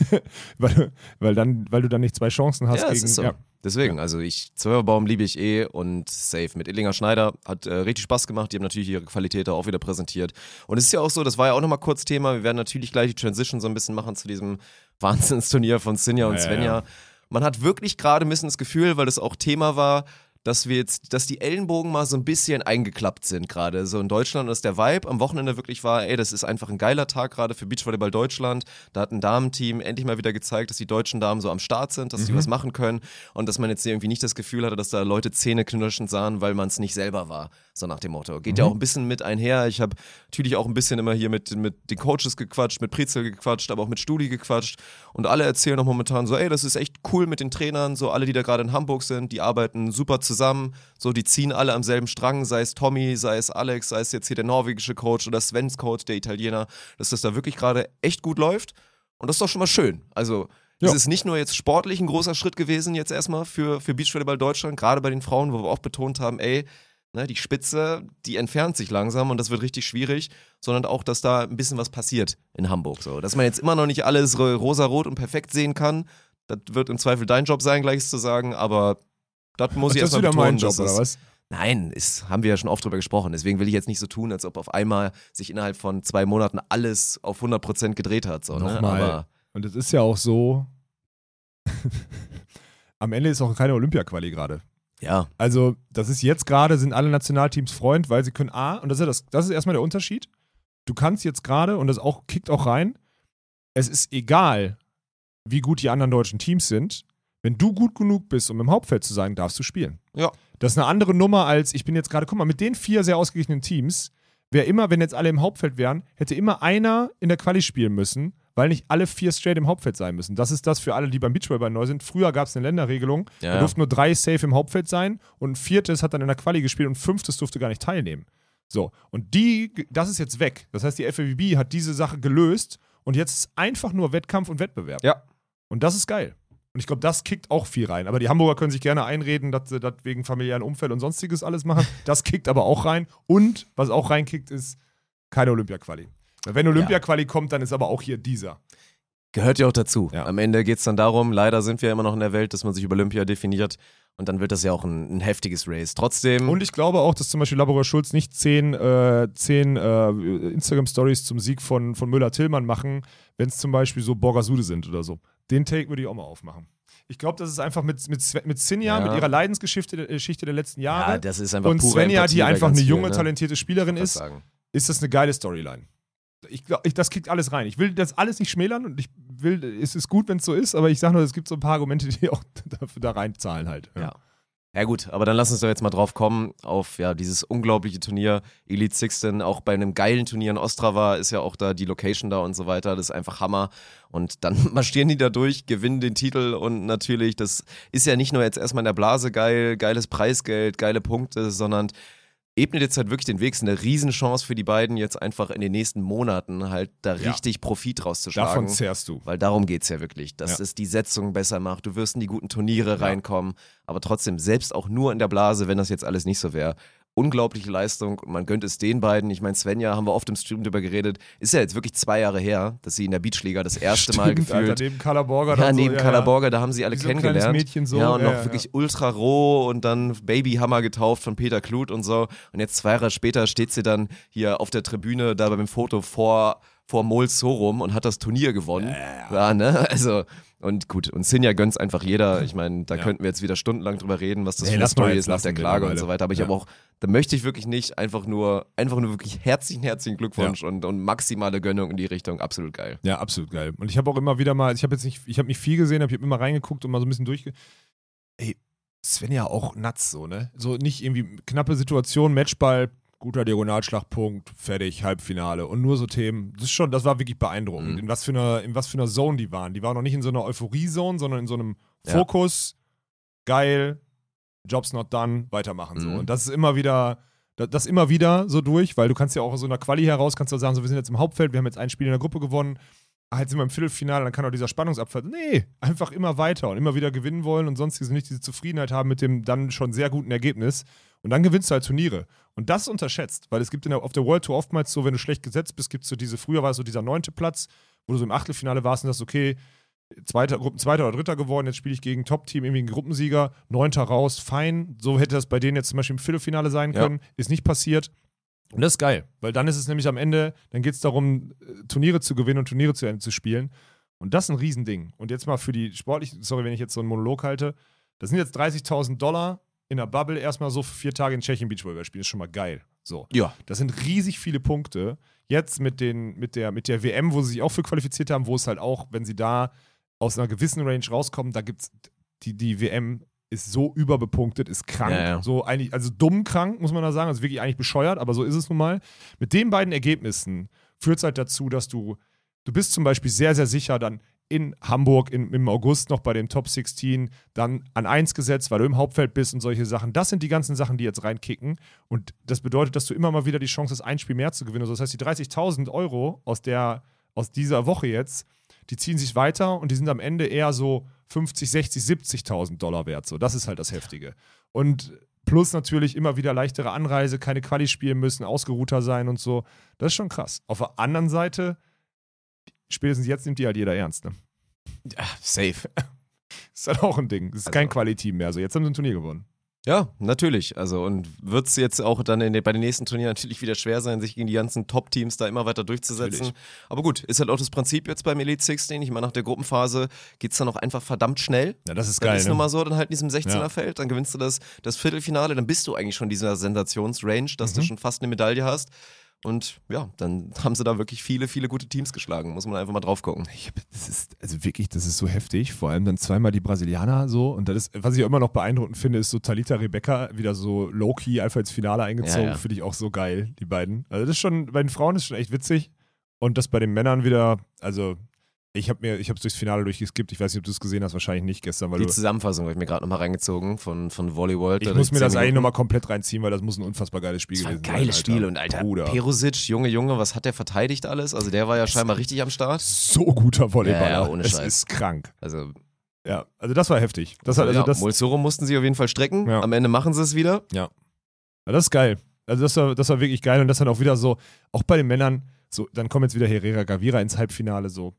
weil, weil, dann, weil du dann nicht zwei Chancen hast ja, gegen. ist so. ja. Deswegen, also ich, Zwölferbaum liebe ich eh und safe. Mit Illinger Schneider hat äh, richtig Spaß gemacht. Die haben natürlich ihre Qualität da auch wieder präsentiert. Und es ist ja auch so, das war ja auch nochmal kurz Thema. Wir werden natürlich gleich die Transition so ein bisschen machen zu diesem Wahnsinnsturnier von Sinja und Ja, ja, Svenja. Man hat wirklich gerade ein bisschen das Gefühl, weil das auch Thema war, dass wir jetzt, dass die Ellenbogen mal so ein bisschen eingeklappt sind gerade. So in Deutschland, dass der Vibe am Wochenende wirklich war, ey, das ist einfach ein geiler Tag gerade für Beachvolleyball Deutschland. Da hat ein Damenteam endlich mal wieder gezeigt, dass die deutschen Damen so am Start sind, dass sie was machen können und dass man jetzt irgendwie nicht das Gefühl hatte, dass da Leute zähneknirschend sahen, weil man es nicht selber war. So nach dem Motto. Geht ja auch ein bisschen mit einher. Ich habe natürlich auch ein bisschen immer hier mit, mit den Coaches gequatscht, mit Prizel gequatscht, aber auch mit Studi gequatscht und alle erzählen auch momentan so, ey, das ist echt cool mit den Trainern, so alle, die da gerade in Hamburg sind, die arbeiten super zusammen, so die ziehen alle am selben Strang, sei es Tommy, sei es Alex, sei es jetzt hier der norwegische Coach oder Svens Coach, der Italiener, dass das da wirklich gerade echt gut läuft und das ist doch schon mal schön. Also Ja. es ist nicht nur jetzt sportlich ein großer Schritt gewesen jetzt erstmal für, für Beachvolleyball Deutschland, gerade bei den Frauen, wo wir auch betont haben, ey, ne, die Spitze, die entfernt sich langsam und das wird richtig schwierig, sondern auch, dass da ein bisschen was passiert in Hamburg. So. Dass man jetzt immer noch nicht alles ro- rosarot und perfekt sehen kann, das wird im Zweifel dein Job sein, gleich zu sagen, aber das muss Ach, ich das ist erstmal wieder betonen. mein Job, oder was? Nein, ist, haben wir ja schon oft drüber gesprochen. Deswegen will ich jetzt nicht so tun, als ob auf einmal sich innerhalb von zwei Monaten alles auf 100% gedreht hat. So, ne? Nochmal. Aber Und es ist ja auch so, am Ende ist auch keine Olympia-Quali gerade. Ja, Also, das ist jetzt gerade, sind alle Nationalteams Freund, weil sie können A, und das ist, ja das, das ist erstmal der Unterschied. Du kannst jetzt gerade, und das auch kickt auch rein, es ist egal, wie gut die anderen deutschen Teams sind. Wenn du gut genug bist, um im Hauptfeld zu sein, darfst du spielen. Ja. Das ist eine andere Nummer als, ich bin jetzt gerade, guck mal, mit den vier sehr ausgeglichenen Teams, wäre immer, wenn jetzt alle im Hauptfeld wären, hätte immer einer in der Quali spielen müssen, weil nicht alle vier straight im Hauptfeld sein müssen. Das ist das für alle, die beim Beachvolleyball neu sind. Früher gab es eine Länderregelung, Ja, da durften nur drei safe im Hauptfeld sein und ein viertes hat dann in der Quali gespielt und ein fünftes durfte gar nicht teilnehmen. So, und die, das ist jetzt weg. Das heißt, die FAWB hat diese Sache gelöst und jetzt ist einfach nur Wettkampf und Wettbewerb. Ja. Und das ist geil. Und ich glaube, das kickt auch viel rein. Aber die Hamburger können sich gerne einreden, dass sie das wegen familiären Umfeld und sonstiges alles machen. Das kickt aber auch rein. Und was auch reinkickt, ist keine Olympia-Quali. Wenn Olympia-Quali kommt, dann ist aber auch hier dieser. Gehört ja auch dazu. Ja. Am Ende geht es dann darum, leider sind wir immer noch in der Welt, dass man sich über Olympia definiert und dann wird das ja auch ein, ein heftiges Race. Trotzdem, Und ich glaube auch, dass zum Beispiel Laborer Schulz nicht zehn, äh, zehn äh, Instagram-Stories zum Sieg von, von Müller-Tillmann machen, wenn es zum Beispiel so Borgasude sind oder so. Den Take würde ich auch mal aufmachen. Ich glaube, das ist einfach mit, mit, mit Sinja, Ja. mit ihrer Leidensgeschichte der, Geschichte der letzten Jahre ja, das ist einfach und Svenja, die einfach eine junge, ne? talentierte Spielerin ist, sagen. ist das eine geile Storyline. Ich glaube, das kriegt alles rein. Ich will das alles nicht schmälern und ich will, es ist gut, wenn es so ist, aber ich sage nur, es gibt so ein paar Argumente, die auch dafür da reinzahlen halt. Ja. Ja gut, aber dann lass uns doch jetzt mal drauf kommen auf ja dieses unglaubliche Turnier Elite Sixten. Auch bei einem geilen Turnier in Ostrava ist ja auch da die Location da und so weiter. Das ist einfach Hammer. Und dann marschieren die da durch, gewinnen den Titel und natürlich, das ist ja nicht nur jetzt erstmal in der Blase geil, geiles Preisgeld, geile Punkte, sondern ebnet jetzt halt wirklich den Weg. Es ist eine Riesenchance für die beiden, jetzt einfach in den nächsten Monaten halt da Ja. richtig Profit Davon rauszuschlagen. zehrst du. Weil darum geht es ja wirklich, dass Ja. es die Setzung besser macht. Du wirst in die guten Turniere reinkommen. Aber trotzdem, selbst auch nur in der Blase, wenn das jetzt alles nicht so wäre, unglaubliche Leistung. Und man gönnt es den beiden. Ich meine, Svenja, haben wir oft im Stream drüber geredet, ist ja jetzt wirklich zwei Jahre her, dass sie in der Beachliga das erste Mal Stimmt, gefühlt. Alter, neben Carla Borger. ja, dann so, neben Carla Borger, da haben sie alle kennengelernt. Mädchen so, ja, und ja, noch ja, wirklich ultra roh und dann Babyhammer getauft von Peter Kluth und so. Und jetzt zwei Jahre später steht sie dann hier auf der Tribüne da beim Foto vor, vor Mol Sorum und hat das Turnier gewonnen. Ja, ne? Also, und gut, und Sinja gönnt's einfach jeder. Ich meine, da Ja. könnten wir jetzt wieder stundenlang drüber reden, was das Nee, für eine Story ist nach der Klage und so weiter. Aber ich Ja. habe auch, da möchte ich wirklich nicht einfach nur, einfach nur wirklich herzlichen, herzlichen Glückwunsch und, und maximale Gönnung in die Richtung. Absolut geil. Ja, absolut geil. Und ich habe auch immer wieder mal, ich habe jetzt nicht, ich habe nicht viel gesehen, ich habe immer reingeguckt und mal so ein bisschen durchge. Ey, Svenja auch nuts so, ne? So nicht irgendwie knappe Situation, Matchball, guter Diagonalschlagpunkt, fertig, Halbfinale und nur so Themen. Das ist schon, das war wirklich beeindruckend. Mhm. In was für einer, in was für einer Zone die waren. Die waren noch nicht in so einer Euphorie-Zone, sondern in so einem Ja. Fokus, geil, Job's not done, weitermachen so. Mhm. Und das ist immer wieder, das, das immer wieder so durch, weil du kannst ja auch aus so einer Quali heraus, kannst du sagen, so wir sind jetzt im Hauptfeld, wir haben jetzt ein Spiel in der Gruppe gewonnen, ah, jetzt sind wir im Viertelfinale, dann kann auch dieser Spannungsabfall, nee, einfach immer weiter und immer wieder gewinnen wollen und sonstiges nicht diese Zufriedenheit haben mit dem dann schon sehr guten Ergebnis. Und dann gewinnst du halt Turniere. Und das unterschätzt, weil es gibt in der, auf der World Tour oftmals so, wenn du schlecht gesetzt bist, gibt es so diese, früher war es so dieser neunte Platz, wo du so im Achtelfinale warst und sagst, okay, zweiter, Gruppen, zweiter oder dritter geworden, jetzt spiele ich gegen Top-Team, irgendwie einen Gruppensieger, neunter raus, fein. So hätte das bei denen jetzt zum Beispiel im Viertelfinale sein Ja. können, ist nicht passiert. Und das ist geil, weil dann ist es nämlich am Ende, dann geht es darum, äh, Turniere zu gewinnen und Turniere zu Ende zu spielen. Und das ist ein Riesending. Und jetzt mal für die sportlichen, sorry, wenn ich jetzt so einen Monolog halte, das sind jetzt 30.000 Dollar in der Bubble erstmal so für vier Tage in Tschechien Beachvolleyball spielen, ist schon mal geil. So. Ja. Das sind riesig viele Punkte. Jetzt mit, den, mit, der, mit der WM, wo sie sich auch für qualifiziert haben, wo es halt auch, wenn sie da aus einer gewissen Range rauskommen, da gibt's die, die WM ist so überbepunktet, ist krank, Ja, ja. so eigentlich, also dumm krank, muss man da sagen, also wirklich eigentlich bescheuert, aber so ist es nun mal. Mit den beiden Ergebnissen führt es halt dazu, dass du, du bist zum Beispiel sehr, sehr sicher dann in Hamburg in, im August noch bei dem Top 16 dann an 1 gesetzt, weil du im Hauptfeld bist und solche Sachen. Das sind die ganzen Sachen, die jetzt reinkicken. Und das bedeutet, dass du immer mal wieder die Chance hast, ein Spiel mehr zu gewinnen. Also das heißt, die 30.000 Euro aus, der, aus dieser Woche jetzt, die ziehen sich weiter und die sind am Ende eher so 50, 60, 70.000 Dollar wert. So, das ist halt das Heftige. Und plus natürlich immer wieder leichtere Anreise, keine Quali spielen müssen, ausgeruhter sein und so. Das ist schon krass. Auf der anderen Seite, spätestens jetzt nimmt die halt jeder ernst. Ne? Ja, safe. Ist halt auch ein Ding. Das ist Also- kein Quali-Team mehr. So, jetzt haben sie ein Turnier gewonnen. Ja, natürlich. Also und wird es jetzt auch dann in den, bei den nächsten Turnieren natürlich wieder schwer sein, sich gegen die ganzen Top-Teams da immer weiter durchzusetzen. Natürlich. Aber gut, ist halt auch das Prinzip jetzt beim Elite 16. Ich meine, nach der Gruppenphase geht es dann auch einfach verdammt schnell. Ja, das ist Dann geil. ist ne? nun mal so, dann halt in diesem 16er Ja. Feld, dann gewinnst du das, das Viertelfinale, dann bist du eigentlich schon dieser Sensationsrange, dass du Mhm. schon fast eine Medaille hast. Und ja, dann haben sie da wirklich viele, viele gute Teams geschlagen. Muss man einfach mal drauf gucken. Ich Das ist, also wirklich, das ist so heftig. Vor allem dann zweimal die Brasilianer so. Und das ist, was ich auch immer noch beeindruckend finde, ist so Talita Rebecca wieder so low-key einfach ins Finale eingezogen. Ja, ja. Finde ich auch so geil, die beiden. Also das ist schon, bei den Frauen ist schon echt witzig. Und das bei den Männern wieder, also Ich habe mir, ich habe durchs Finale durchgeskippt. Ich weiß nicht, ob du es gesehen hast, wahrscheinlich nicht gestern, weil Die. Zusammenfassung habe ich mir gerade nochmal reingezogen von, von Volley World. Ich muss mir das 10 eigentlich nochmal komplett reinziehen, weil das muss ein unfassbar geiles Spiel Das gewesen geiles sein. Spiel und Alter, Bruder. Perusic, Junge, Junge, was hat der verteidigt alles? Also der war ja scheinbar richtig am Start. so guter Volleyballer. Ja, ja, ohne es Scheiß. ist krank. Also, Ja, also das war heftig. Das, hat, also ja, das, Mulsoro mussten sie auf jeden Fall strecken. Ja. Am Ende machen sie es wieder. Ja, das ist geil. Also das war, das war wirklich geil und das dann auch wieder so, auch bei den Männern, so, dann kommen jetzt wieder Herrera Gavira ins Halbfinale, so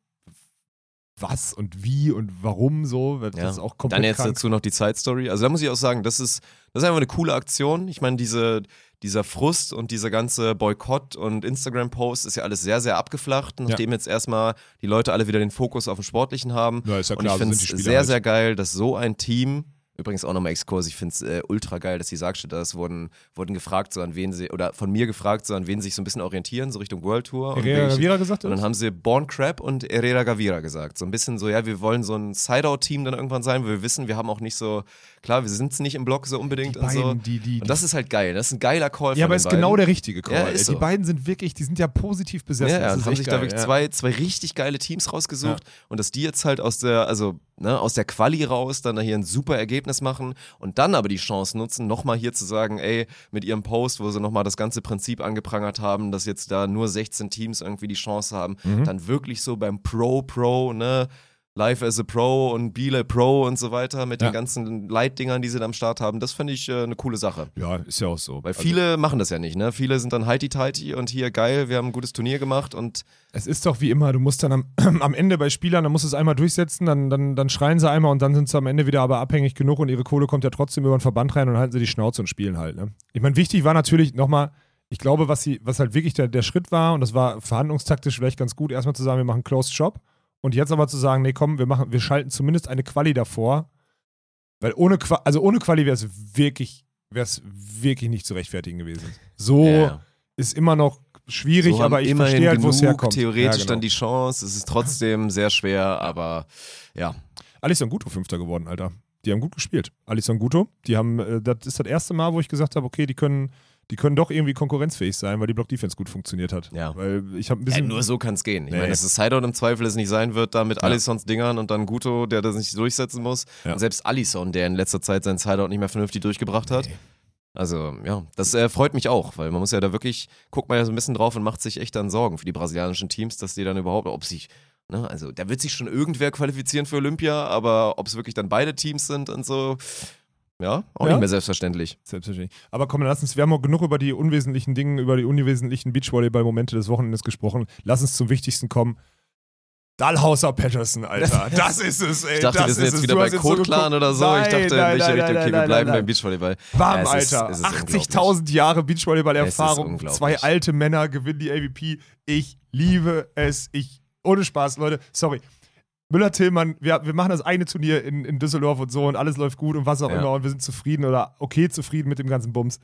was und wie und warum so, das Ja. ist auch komplett Dann jetzt krank. dazu noch die Side Story. Also da muss ich auch sagen, das ist, das ist einfach eine coole Aktion. Ich meine, diese, dieser Frust und dieser ganze Boykott und Instagram-Post ist ja alles sehr, sehr abgeflacht, nachdem jetzt erstmal die Leute alle wieder den Fokus auf dem Sportlichen haben. Ja, ist ja und klar, ich so finde es sehr, halt. sehr geil, dass so ein Team, übrigens auch nochmal Exkurs, ich finde es äh, ultra geil, dass die Sargstädter das wurden, wurden gefragt, so an wen sie, oder von mir gefragt, so an wen sie sich so ein bisschen orientieren, so Richtung World Tour. und Herrera Gavira gesagt und dann haben sie Born Crab und Herrera Gavira gesagt. So ein bisschen so, ja, wir wollen so ein Sideout-Team dann irgendwann sein, weil wir wissen, wir haben auch nicht so, klar, wir sind es nicht im Block so unbedingt Die und so. beiden, die, die, Und das ist halt geil. Das ist ein geiler Call ja, aber ist beiden. genau der richtige Call. Ja, ist Die so. beiden sind wirklich, die sind ja positiv besessen. Ja, ja, und haben sich geil, da wirklich ja. zwei, zwei richtig geile Teams rausgesucht und dass die jetzt halt aus der, also ne, aus der Quali raus dann da hier ein super Ergebnis machen und dann aber die Chance nutzen, nochmal hier zu sagen, ey, mit ihrem Post, wo sie nochmal das ganze Prinzip angeprangert haben, dass jetzt da nur 16 Teams irgendwie die Chance haben, Mhm. dann wirklich so beim Pro-Pro, ne, Life as a Pro und Biele Pro und so weiter mit Ja. den ganzen Leitdingern, die sie da am Start haben, das finde ich äh, eine coole Sache. Ja, ist ja auch so. Weil Also, viele machen das ja nicht, ne? Viele sind dann heiti-teiti und hier geil, wir haben ein gutes Turnier gemacht und Es ist doch wie immer, du musst dann am, am Ende bei Spielern, dann musst du es einmal durchsetzen, dann, dann, dann schreien sie einmal und dann sind sie am Ende wieder aber abhängig genug und ihre Kohle kommt ja trotzdem über den Verband rein und halten sie die Schnauze und spielen halt. Ne? Ich meine, wichtig war natürlich nochmal, ich glaube, was, sie, was halt wirklich der, der Schritt war, und das war verhandlungstaktisch vielleicht ganz gut, erstmal zu sagen, wir machen Closed Shop und jetzt aber zu sagen, nee, komm, wir, machen, wir schalten zumindest eine Quali davor, weil ohne, Qua also ohne Quali wäre es wirklich, wäre es wirklich nicht zu rechtfertigen gewesen. So Ja. ist immer noch schwierig, so aber ich verstehe halt, wo es herkommt. theoretisch Ja, genau. dann die Chance. Es ist trotzdem sehr schwer, aber ja. Alisson Guto Fünfter geworden, Alter. Die haben gut gespielt. Alisson Guto, die haben, äh, das ist das erste Mal, wo ich gesagt habe, okay, die können, die können doch irgendwie konkurrenzfähig sein, weil die Block-Defense gut funktioniert hat. Ja. Weil ich habe ein ja bisschen. nur so kann es gehen. Ich Nee. meine, dass es Sideout im Zweifel es nicht sein wird, da mit Ja. Alissons Dingern und dann Guto, der das nicht durchsetzen muss. Ja. Und selbst Alisson, der in letzter Zeit seinen Sideout nicht mehr vernünftig durchgebracht hat. Nee. Also, ja, das äh, freut mich auch, weil man muss ja da wirklich, guckt man ja so ein bisschen drauf und macht sich echt dann Sorgen für die brasilianischen Teams, dass die dann überhaupt, ob sich, ne, also da wird sich schon irgendwer qualifizieren für Olympia, aber ob es wirklich dann beide Teams sind und so, ja, auch Ja. nicht mehr selbstverständlich. Selbstverständlich. Aber komm, lass uns, wir haben auch genug über die unwesentlichen Dinge, über die unwesentlichen Beachvolleyball-Momente des Wochenendes gesprochen. Lass uns zum Wichtigsten kommen. Dalhauser Patterson, Alter. Das ist es, ey. Ich dachte, das wir sind jetzt es. wieder bei so Code Clan geguckt. oder so. Nein, ich dachte, in nein, welche nein, Richtung, okay, wir bleiben beim Beachvolleyball. Bam, Ja, ist- Alter. es ist 80.000 Jahre Beachvolleyball-Erfahrung. Zwei alte Männer gewinnen die AVP. Ich liebe es. Ich, ohne Spaß, Leute. Sorry. Müller-Tillmann, wir, wir machen das eine Turnier in, in Düsseldorf und so und alles läuft gut und was auch Ja. immer und wir sind zufrieden oder okay zufrieden mit dem ganzen Bums.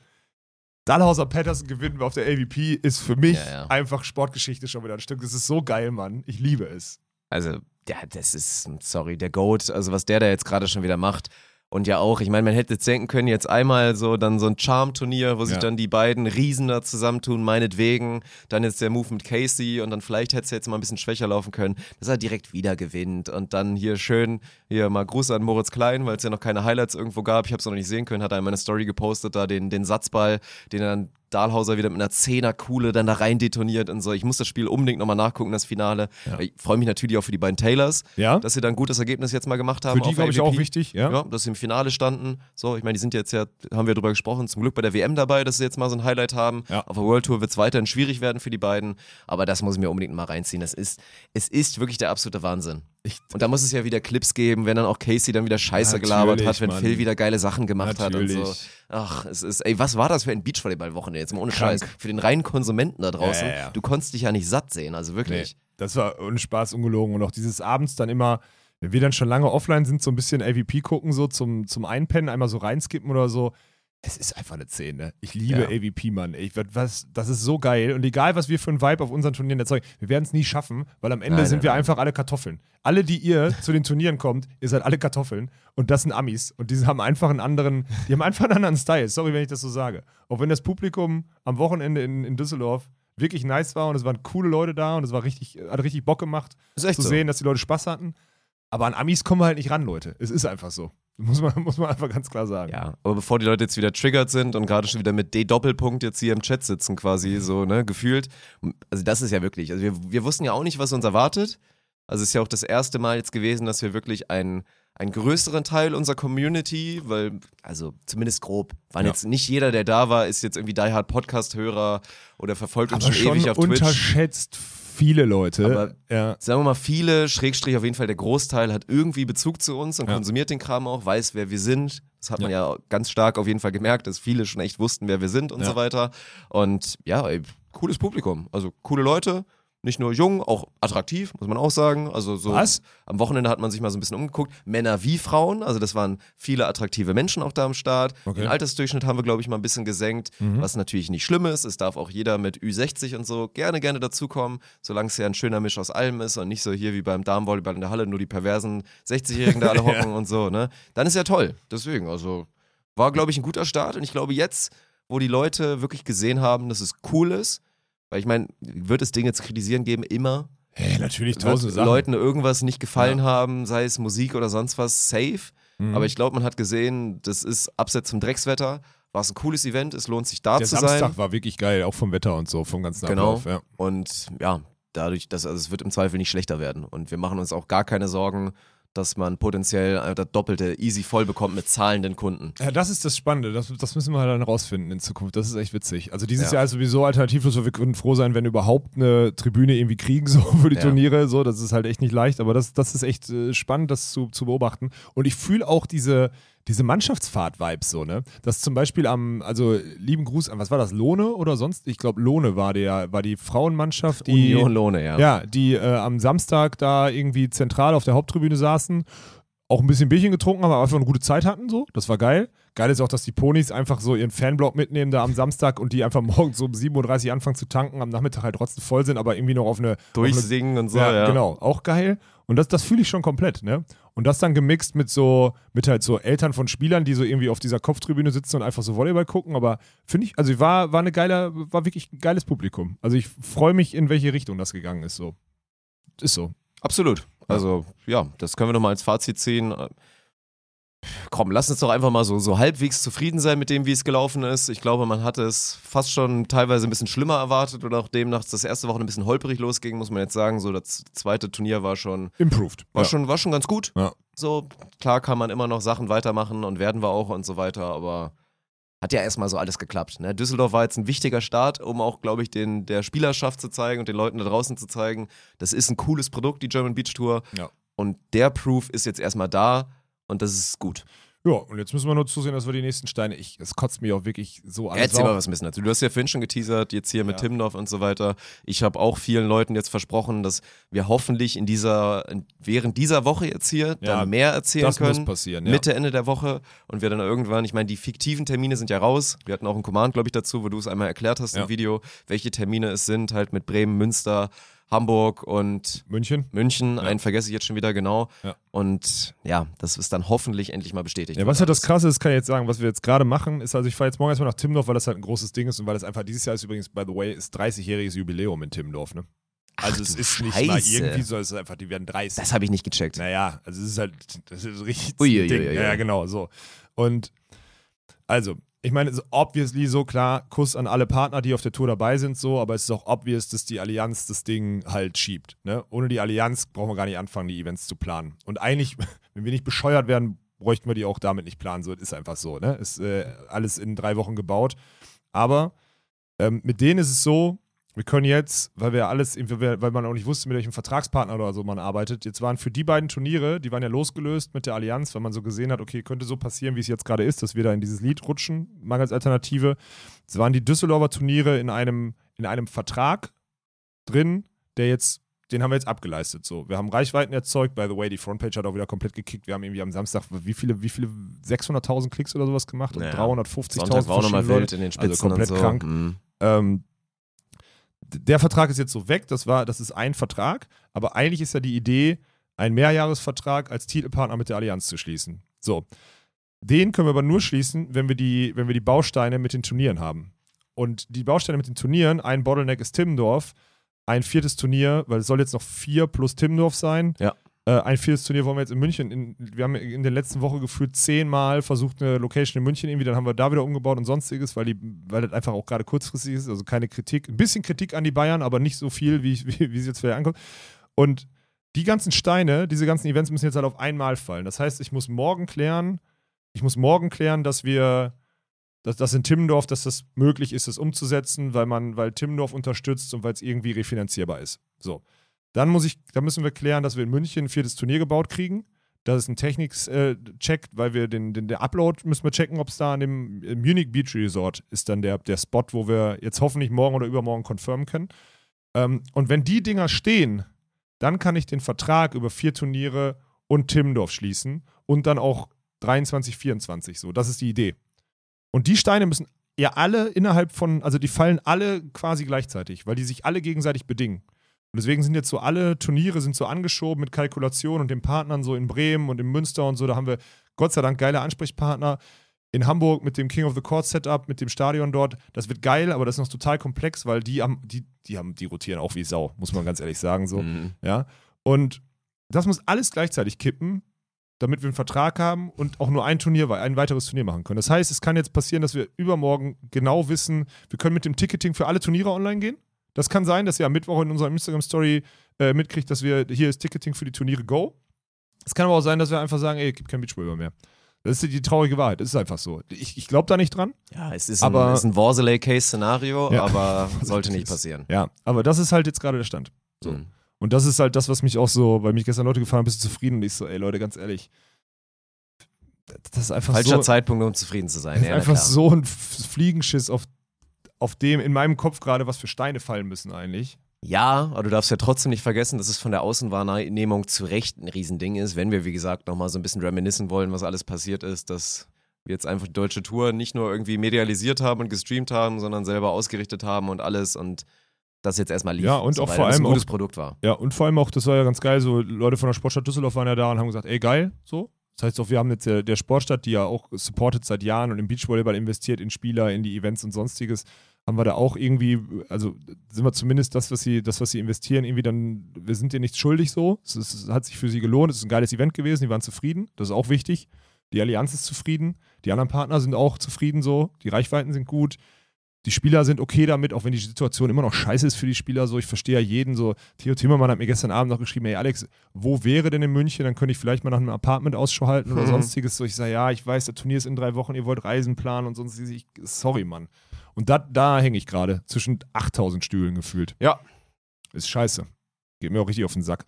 Dahlhauser Patterson gewinnen wir auf der AVP ist für mich Ja, ja. einfach Sportgeschichte schon wieder ein Stück. Das ist so geil, Mann. Ich liebe es. Also, ja, das ist, sorry, der Goat, also was der da jetzt gerade schon wieder macht. Und ja auch, ich meine, man hätte jetzt denken können, jetzt einmal so dann so ein Charm-Turnier, wo sich Ja. dann die beiden Riesen da zusammentun, meinetwegen. Dann jetzt der Move mit Casey und dann vielleicht hätte es jetzt mal ein bisschen schwächer laufen können, dass er direkt wieder gewinnt. Und dann hier schön, hier mal Gruß an Moritz Klein, weil es ja noch keine Highlights irgendwo gab. Ich habe es noch nicht sehen können, hat er in meine Story gepostet, da den, den Satzball, den er dann Dahlhauser wieder mit einer Zehner-Kuhle dann da rein detoniert und so. Ich muss das Spiel unbedingt nochmal nachgucken, das Finale. Ja. Ich freue mich natürlich auch für die beiden Taylors Ja? dass sie dann ein gutes Ergebnis jetzt mal gemacht haben. Für die, glaube ich, auch wichtig. Ja? Ja, dass sie im Finale standen. So, ich meine, die sind jetzt ja, haben wir drüber gesprochen, zum Glück bei der WM dabei, dass sie jetzt mal so ein Highlight haben. Ja. Auf der World Tour wird es weiterhin schwierig werden für die beiden, aber das muss ich mir unbedingt mal reinziehen. Das ist, es ist wirklich der absolute Wahnsinn. Ich, Und da muss es ja wieder Clips geben, wenn dann auch Casey dann wieder Scheiße gelabert hat, wenn Mann. Phil wieder geile Sachen gemacht hat und so. Natürlich. Ach, es ist, ey, was war das für ein Beachvolleyball-Wochenende jetzt mal ohne Krank. Scheiß? Für den reinen Konsumenten da draußen, Ja, ja, ja. du konntest dich ja nicht satt sehen, also wirklich. Nee, das war ohne Spaß ungelogen. Und auch dieses abends dann immer, wenn wir dann schon lange offline sind, so ein bisschen AVP gucken, so zum, zum Einpennen, einmal so reinskippen oder so. Es ist einfach eine 10, ne? Ich liebe Ja. AVP, Mann. Ich, was, das ist so geil. Und egal, was wir für ein Vibe auf unseren Turnieren erzeugen, wir werden es nie schaffen, weil am Ende Nein, sind nein, wir nein. einfach alle Kartoffeln. Alle, die ihr zu den Turnieren kommt, ihr seid alle Kartoffeln. Und das sind Amis. Und die haben einfach einen anderen, die haben einfach einen anderen Style. Sorry, wenn ich das so sage. Auch wenn das Publikum am Wochenende in, in Düsseldorf wirklich nice war und es waren coole Leute da und es war richtig, hat richtig Bock gemacht zu so. sehen, dass die Leute Spaß hatten. Aber an Amis kommen wir halt nicht ran, Leute. Es ist einfach so. Muss man, muss man einfach ganz klar sagen. Ja, aber bevor die Leute jetzt wieder triggert sind und gerade schon wieder mit D-Doppelpunkt jetzt hier im Chat sitzen, quasi so, ne, gefühlt. Also, das ist ja wirklich. Also, wir, wir wussten ja auch nicht, was uns erwartet. Also, es ist ja auch das erste Mal jetzt gewesen, dass wir wirklich einen, einen größeren Teil unserer Community, weil, also zumindest grob, waren Ja. jetzt nicht jeder, der da war, ist jetzt irgendwie Die Hard Podcast-Hörer oder verfolgt uns schon, schon ewig auf Twitch. unterschätzt viele Leute. Aber- ja. Sagen wir mal, viele, Schrägstrich auf jeden Fall der Großteil hat irgendwie Bezug zu uns und Ja. konsumiert den Kram auch, weiß, wer wir sind. Das hat man ja. ganz stark auf jeden Fall gemerkt, dass viele schon echt wussten, wer wir sind und so weiter. Und ja, ey, cooles Publikum. Also coole Leute. Nicht nur jung, auch attraktiv, muss man auch sagen. Also so Was? am Wochenende hat man sich mal so ein bisschen umgeguckt. Männer wie Frauen, also das waren viele attraktive Menschen auch da am Start. Okay. Den Altersdurchschnitt haben wir, glaube ich, mal ein bisschen gesenkt, Mhm. was natürlich nicht schlimm ist. Es darf auch jeder mit Ü60 und so gerne, gerne dazukommen, solange es ja ein schöner Misch aus allem ist und nicht so hier wie beim Damenvolleyball in der Halle, nur die perversen 60-Jährigen da alle hocken und so, ne? Dann ist ja toll. Deswegen, also war, glaube ich, ein guter Start und ich glaube jetzt, wo die Leute wirklich gesehen haben, dass es cool ist, weil ich meine, wird es Dinge zu kritisieren geben, immer, Hey, natürlich wird tausende Sachen. Leuten irgendwas nicht gefallen Ja. haben, sei es Musik oder sonst was, safe. Mhm. Aber ich glaube, man hat gesehen, das ist abseits vom Dreckswetter, war es ein cooles Event, es lohnt sich da Der zu Samstag sein. war wirklich geil, auch vom Wetter und so, vom ganzen Genau. Ablauf. Ja. Und ja, dadurch, dass also es wird im Zweifel nicht schlechter werden. Und wir machen uns auch gar keine Sorgen, dass man potenziell äh, das Doppelte easy voll bekommt mit zahlenden Kunden. Ja, das ist das Spannende. Das, das müssen wir halt dann rausfinden in Zukunft. Das ist echt witzig. Also dieses Ja. Jahr ist sowieso alternativlos. Wir können froh sein, wenn wir überhaupt eine Tribüne irgendwie kriegen, so für die Ja. Turniere. So, das ist halt echt nicht leicht. Aber das, das ist echt äh, spannend, das zu, zu beobachten. Und ich fühle auch diese, diese Mannschaftsfahrt-Vibes so, ne? Das zum Beispiel am, also lieben Gruß an, was war das, Lohne oder sonst? Ich glaube, Lohne war der, war die Frauenmannschaft, die. Union Lohne, ja. Ja, die äh, am Samstag da irgendwie zentral auf der Haupttribüne saßen, auch ein bisschen Bierchen getrunken haben, aber einfach eine gute Zeit hatten, so. Das war geil. Geil ist auch, dass die Ponys einfach so ihren Fanblock mitnehmen da am Samstag und die einfach morgens so um 7.30 Uhr anfangen zu tanken, am Nachmittag halt trotzdem voll sind, aber irgendwie noch auf eine. Auf eine Durchsingen und so, ja, ja. genau. Auch geil. Und das, das fühle ich schon komplett, ne? Und das dann gemixt mit so, mit halt so Eltern von Spielern, die so irgendwie auf dieser Kopftribüne sitzen und einfach so Volleyball gucken. Aber finde ich, also war, war eine geile, war wirklich ein geiles Publikum. Also ich freue mich, in welche Richtung das gegangen ist, so. Ist so. Absolut. Also, ja, das können wir nochmal als Fazit ziehen. Komm, lass uns doch einfach mal so, so halbwegs zufrieden sein mit dem, wie es gelaufen ist. Ich glaube, man hatte es fast schon teilweise ein bisschen schlimmer erwartet oder auch demnach das erste Woche ein bisschen holperig losging, muss man jetzt sagen. So, das zweite Turnier war schon, Improved. war ja. schon, war schon ganz gut. Ja. So, klar kann man immer noch Sachen weitermachen und werden wir auch und so weiter, aber hat ja erstmal so alles geklappt. Ne? Düsseldorf war jetzt ein wichtiger Start, um auch, glaube ich, den, der Spielerschaft zu zeigen und den Leuten da draußen zu zeigen, das ist ein cooles Produkt, die German Beach Tour. Ja. Und der Proof ist jetzt erstmal da und das ist gut. Ja, und jetzt müssen wir nur zusehen, dass wir die nächsten Steine. Ich, es kotzt mich auch wirklich so an. Erzähl mal was ein bisschen dazu. Du hast ja vorhin schon geteasert, jetzt hier mit Ja. Timdorf und so weiter. Ich habe auch vielen Leuten jetzt versprochen, dass wir hoffentlich in dieser, während dieser Woche jetzt hier Ja, dann mehr erzählen Das muss können. passieren, ja. Mitte, Ende der Woche und wir dann irgendwann, ich meine, die fiktiven Termine sind ja raus. Wir hatten auch einen Command, glaube ich, dazu, wo du es einmal erklärt hast Ja. im Video, welche Termine es sind, halt mit Bremen, Münster, Hamburg und München. München. Einen vergesse ich jetzt schon wieder genau. Ja. Und ja, das ist dann hoffentlich endlich mal bestätigt. Ja, was halt das. Krasse ist, kann ich jetzt sagen, was wir jetzt gerade machen, ist, also ich fahre jetzt morgen erstmal nach Timmendorf, weil das halt ein großes Ding ist und weil das einfach, dieses Jahr ist übrigens, by the way, ist 30-jähriges Jubiläum in Timmendorf, ne? Also es du ist nicht mal Scheiße. irgendwie so, es ist einfach, die werden 30. Das habe ich nicht gecheckt. Naja, also es ist halt, das ist richtig Ui, ui, Ding. Ja, ja, genau, so. Und also, ich meine, es ist obviously so klar, Kuss an alle Partner, die auf der Tour dabei sind, so, aber es ist auch obvious, dass die Allianz das Ding halt schiebt. Ne? Ohne die Allianz brauchen wir gar nicht anfangen, die Events zu planen. Und eigentlich, wenn wir nicht bescheuert werden, bräuchten wir die auch damit nicht planen. So, ist einfach so, ne? Ist äh, alles in drei Wochen gebaut. Aber ähm, mit denen ist es so, wir können jetzt, weil wir alles, weil man auch nicht wusste, mit welchem Vertragspartner oder so man arbeitet, jetzt waren für die beiden Turniere, die waren ja losgelöst mit der Allianz, weil man so gesehen hat, okay, könnte so passieren, wie es jetzt gerade ist, dass wir da in dieses Lied rutschen, mangels Alternative. Es waren die Düsseldorfer Turniere in einem, in einem Vertrag drin, der jetzt, den haben wir jetzt abgeleistet. So, wir haben Reichweiten erzeugt. By the way, die Frontpage hat auch wieder komplett gekickt. Wir haben irgendwie am Samstag wie viele, wie viele 600.000 Klicks oder sowas gemacht und Ja. 350.000 Sonntag war auch nochmal wild in den Spitzen Also komplett und so. krank. Mhm. Ähm, der Vertrag ist jetzt so weg, das war, das ist ein Vertrag, aber eigentlich ist ja die Idee, einen Mehrjahresvertrag als Titelpartner mit der Allianz zu schließen. So. Den können wir aber nur schließen, wenn wir die, wenn wir die Bausteine mit den Turnieren haben. Und die Bausteine mit den Turnieren, ein Bottleneck ist Timmendorf, ein viertes Turnier, weil es soll jetzt noch vier plus Timmendorf sein. Ja. Äh, ein viertes Turnier wollen wir jetzt in München. In, wir haben in der letzten Woche gefühlt zehnmal versucht, eine Location in München irgendwie, dann haben wir da wieder umgebaut und sonstiges, weil, die, weil das einfach auch gerade kurzfristig ist. Also keine Kritik. Ein bisschen Kritik an die Bayern, aber nicht so viel, wie, wie, wie es jetzt vielleicht ankommt. Und die ganzen Steine, diese ganzen Events müssen jetzt halt auf einmal fallen. Das heißt, ich muss morgen klären, ich muss morgen klären, dass wir, dass das in Timmendorf, dass das möglich ist, das umzusetzen, weil man, weil Timmendorf unterstützt und weil es irgendwie refinanzierbar ist. So. Dann muss ich, dann müssen wir klären, dass wir in München ein viertes Turnier gebaut kriegen. Das ist ein Techniks-Check, äh, weil wir den, den der Upload müssen wir checken, ob es da an dem Munich Beach Resort ist dann der, der Spot, wo wir jetzt hoffentlich morgen oder übermorgen confirmen können. Ähm, und wenn die Dinger stehen, dann kann ich den Vertrag über vier Turniere und Timmendorf schließen und dann auch 23, 24 so. Das ist die Idee. Und die Steine müssen ja alle innerhalb von, also die fallen alle quasi gleichzeitig, weil die sich alle gegenseitig bedingen. Und deswegen sind jetzt so alle Turniere sind so angeschoben mit Kalkulation und den Partnern so in Bremen und in Münster und so. Da haben wir Gott sei Dank geile Ansprechpartner. In Hamburg mit dem King of the Court Setup, mit dem Stadion dort, das wird geil, aber das ist noch total komplex, weil die haben, die, die haben, die rotieren auch wie Sau, muss man ganz ehrlich sagen. So. Mhm. Ja. Und das muss alles gleichzeitig kippen, damit wir einen Vertrag haben und auch nur ein Turnier, ein weiteres Turnier machen können. Das heißt, es kann jetzt passieren, dass wir übermorgen genau wissen, wir können mit dem Ticketing für alle Turniere online gehen. Das kann sein, dass ihr am Mittwoch in unserer Instagram-Story äh, mitkriegt, dass wir hier ist Ticketing für die Turniere Go. Es kann aber auch sein, dass wir einfach sagen, ey, es gibt kein Beachvolleyball mehr. Das ist die traurige Wahrheit. Das ist einfach so. Ich, ich glaube da nicht dran. Ja, es ist Aber- ein, ist ein Worseley-Case-Szenario, Ja. aber sollte nicht passieren. Ja, aber das ist halt jetzt gerade der Stand. So. Mhm. Und das ist halt das, was mich auch so, weil mich gestern Leute gefragt haben, bist du zufrieden? Und ich so, ey Leute, ganz ehrlich, das ist einfach Falscher so, Zeitpunkt, um zufrieden zu sein. das ist Ja, einfach so ein Fliegenschiss auf, auf dem in meinem Kopf gerade, was für Steine fallen müssen eigentlich. Ja, aber du darfst ja trotzdem nicht vergessen, dass es von der Außenwahrnehmung zu Recht ein Riesending ist, wenn wir, wie gesagt, nochmal so ein bisschen reminiscen wollen, was alles passiert ist, dass wir jetzt einfach die deutsche Tour nicht nur irgendwie medialisiert haben und gestreamt haben, sondern selber ausgerichtet haben und alles und das jetzt erstmal lief. Ja, und so, auch vor allem ein gutes auch- Produkt war. Ja, und vor allem auch, das war ja ganz geil, so Leute von der Sportstadt Düsseldorf waren ja da und haben gesagt, ey, geil, so. Das heißt auch, wir haben jetzt der, der Sportstadt, die ja auch supportet seit Jahren und im Beachvolleyball investiert, in Spieler, in die Events und sonstiges, haben wir da auch irgendwie, also sind wir zumindest das, was sie, das, was sie investieren, irgendwie dann, wir sind dir nichts schuldig so. Es, ist, es hat sich für sie gelohnt, es ist ein geiles Event gewesen, die waren zufrieden, das ist auch wichtig. Die Allianz ist zufrieden, die anderen Partner sind auch zufrieden so, die Reichweiten sind gut. Die Spieler sind okay damit, auch wenn die Situation immer noch scheiße ist für die Spieler. So, ich verstehe ja jeden. So, Theo Timmermann hat mir gestern Abend noch geschrieben: Ey, Alex, wo wäre denn in München? Dann könnte ich vielleicht mal nach einem Apartment Ausschau halten oder Mhm. sonstiges. So, ich sage: Ja, ich weiß, der Turnier ist in drei Wochen, ihr wollt Reisen planen und sonst. Ich, sorry, Mann. Und da, da hänge ich gerade zwischen 8000 Stühlen gefühlt. Ja. Ist scheiße. Geht mir auch richtig auf den Sack.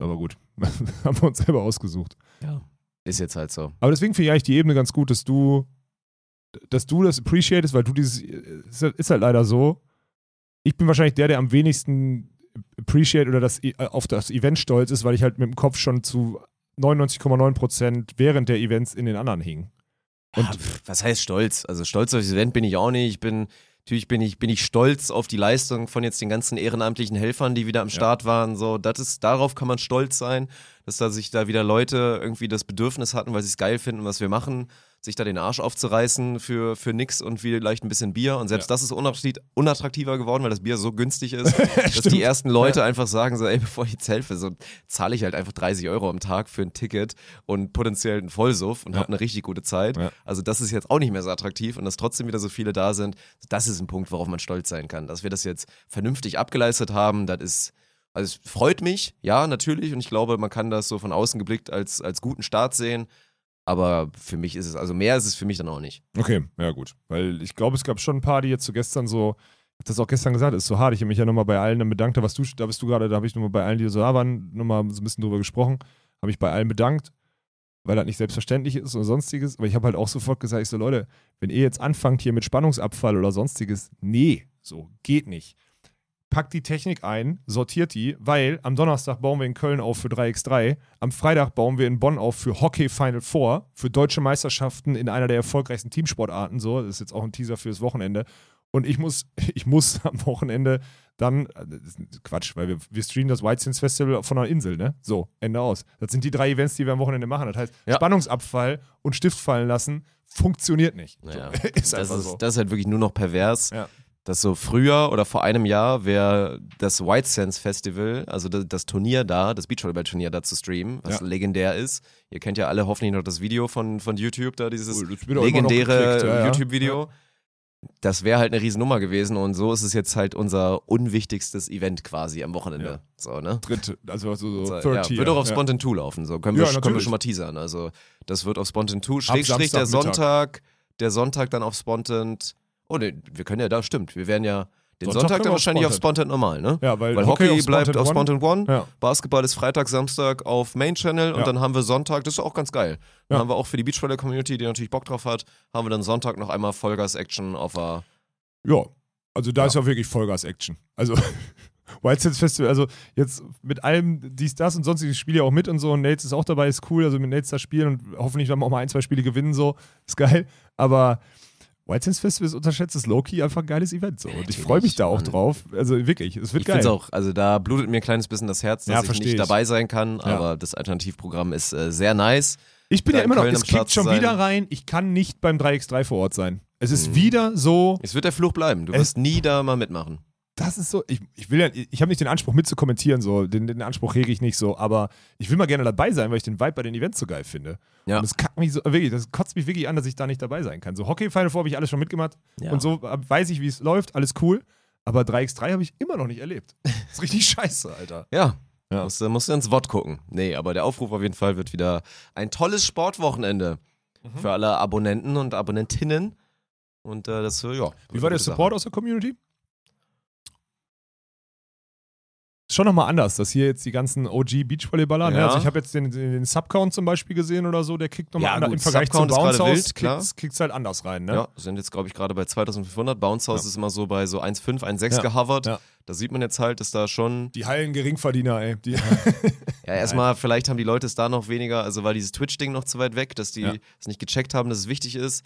Aber gut, haben wir uns selber ausgesucht. Ja. Ist jetzt halt so. Aber deswegen finde ich eigentlich die Ebene ganz gut, dass du, dass du das appreciatest, weil du dieses, ist halt- ist halt leider so. Ich bin wahrscheinlich der, der am wenigsten appreciate oder das, auf das Event stolz ist, weil ich halt mit dem Kopf schon zu 99,9% während der Events in den anderen hing. Und- Und was heißt stolz? Also stolz auf das Event bin ich auch nicht. Ich bin natürlich bin ich bin ich stolz auf die Leistung von jetzt den ganzen ehrenamtlichen Helfern, die wieder am Start waren. So, das ist darauf kann man stolz sein, dass da sich da wieder Leute irgendwie das Bedürfnis hatten, weil sie es geil finden, was wir machen, sich da den Arsch aufzureißen für für nix und vielleicht ein bisschen Bier. Und selbst Ja. das ist unattraktiv- unattraktiver geworden, weil das Bier so günstig ist, dass die ersten Leute einfach sagen so, ey, bevor ich jetzt helfe, so zahle ich halt einfach 30 Euro am Tag für ein Ticket und potenziell einen Vollsuff und Ja. habe eine richtig gute Zeit. Ja. Also das ist jetzt auch nicht mehr so attraktiv und dass trotzdem wieder so viele da sind, das ist ein Punkt, worauf man stolz sein kann. Dass wir das jetzt vernünftig abgeleistet haben, das ist, also es freut mich, ja, natürlich. Und ich glaube, man kann das so von außen geblickt als, als guten Start sehen. Aber für mich ist es, also mehr ist es für mich dann auch nicht. Okay, ja gut. Weil ich glaube, es gab schon ein paar, die jetzt so gestern so, ich hab das auch gestern gesagt, ist so hart. Ich habe mich ja nochmal bei allen dann bedankt, da, was du, da bist du gerade, da habe ich nochmal bei allen, die so da waren, nochmal so ein bisschen drüber gesprochen, habe ich bei allen bedankt, weil das nicht selbstverständlich ist oder sonstiges. Aber ich habe halt auch sofort gesagt, ich so, Leute, wenn ihr jetzt anfangt hier mit Spannungsabfall oder sonstiges, nee, so, geht nicht. Packt die Technik ein, sortiert die, weil am Donnerstag bauen wir in Köln auf für 3x3, am Freitag bauen wir in Bonn auf für Hockey Final Four, für deutsche Meisterschaften in einer der erfolgreichsten Teamsportarten, so, das ist jetzt auch ein Teaser fürs Wochenende. Und ich muss, ich muss am Wochenende dann, äh, Quatsch, weil wir, wir streamen das White Sands Festival von einer Insel, ne? So, Ende aus. Das sind die drei Events, die wir am Wochenende machen. Das heißt, Ja. Spannungsabfall und Stift fallen lassen funktioniert nicht. Naja, So, ist das, ist, so. das ist halt wirklich nur noch pervers. Ja. Dass so früher oder vor einem Jahr wäre das White Sands Festival, also das, das Turnier da, das Beachvolleyball-Turnier da zu streamen, was Ja. legendär ist. Ihr kennt ja alle hoffentlich noch das Video von, von YouTube, da dieses noch legendäre ja, ja. YouTube-Video. Das wäre halt eine Riesennummer gewesen und so ist es jetzt halt unser unwichtigstes Event quasi am Wochenende. Ja. So, ne? Dritte, also so, so Third ja, wird auch auf ja. Spontan 2 laufen, so können wir, Ja, können wir schon mal teasern. Also das wird auf Spontan 2, Schrägstrich der. Sonntag, der Sonntag dann auf Spontan. Oh ne, wir können ja da, stimmt, wir werden ja den Sonntag Sonntag, dann wahrscheinlich auf Spontan. Normal, ne? Ja, weil, Weil Hockey, auf bleibt auf. Spontan One, Ja. Basketball ist Freitag, Samstag auf Main Channel und Ja. dann haben wir Sonntag, das ist auch ganz geil. Dann Ja. haben wir auch für die Beachvolley-Community, die natürlich Bock drauf hat, haben wir dann Sonntag noch einmal Vollgas-Action auf der Ja, also da ist ja wirklich Vollgas-Action. Also White Sands Festival, also jetzt mit allem dies, das und sonst, ich spiele ja auch mit und so und Nates ist auch dabei, ist cool, also mit Nates da spielen und hoffentlich werden wir auch mal ein, zwei Spiele gewinnen, so, ist geil. Aber White Sands Festival ist unterschätztes Low-Key einfach ein geiles Event so und ich freue mich da auch Mann. drauf. Also wirklich, es wird Ich finde geil. es auch, also da blutet mir ein kleines bisschen das Herz, dass Ja, ich nicht ich. dabei sein kann, Ja. aber das Alternativprogramm ist äh, sehr nice. Ich bin da ja immer noch, es kickt schon wieder rein, ich kann nicht beim 3x3 vor Ort sein. Es ist Mhm. wieder so, Es wird der Fluch bleiben. Du wirst nie da mal mitmachen. Das ist so, ich, ich will ja, ich habe nicht den Anspruch mitzukommentieren, so, den, den Anspruch hege ich nicht so, aber ich will mal gerne dabei sein, weil ich den Vibe bei den Events so geil finde. Ja. Und das kackt mich so, wirklich, das kotzt mich wirklich an, dass ich da nicht dabei sein kann. So Hockey Final Four habe ich alles schon mitgemacht Ja. und so äh, weiß ich, wie es läuft, alles cool, aber 3x3 habe ich immer noch nicht erlebt. Das ist richtig scheiße, Alter. Ja. Ja. Musst, du- musst du ins Wort gucken. Nee, aber der Aufruf auf jeden Fall wird wieder ein tolles Sportwochenende Mhm. für alle Abonnenten und Abonnentinnen. Und äh, das, ja. Wie war der Support aus der Community? Ist schon nochmal anders, dass hier jetzt die ganzen OG Beachvolleyballer, ne? Ja. also ich habe jetzt den, den, Subcount zum Beispiel gesehen oder so, der kickt nochmal Ja, anders gut, im Vergleich zum Subcount ist Bounce House, kickt's, kickt's halt anders rein, ne? Ja, sind jetzt, glaube ich, gerade bei 2500. Bounce House Ja. ist immer so bei so 1,5, 1,6 Ja. gehovert. Ja. Da sieht man jetzt halt, dass da schon. Die heilen Geringverdiener, ey. Ja, erstmal, vielleicht haben die Leute es da noch weniger, also war dieses Twitch-Ding noch zu weit weg, dass die es nicht gecheckt haben, dass es wichtig ist.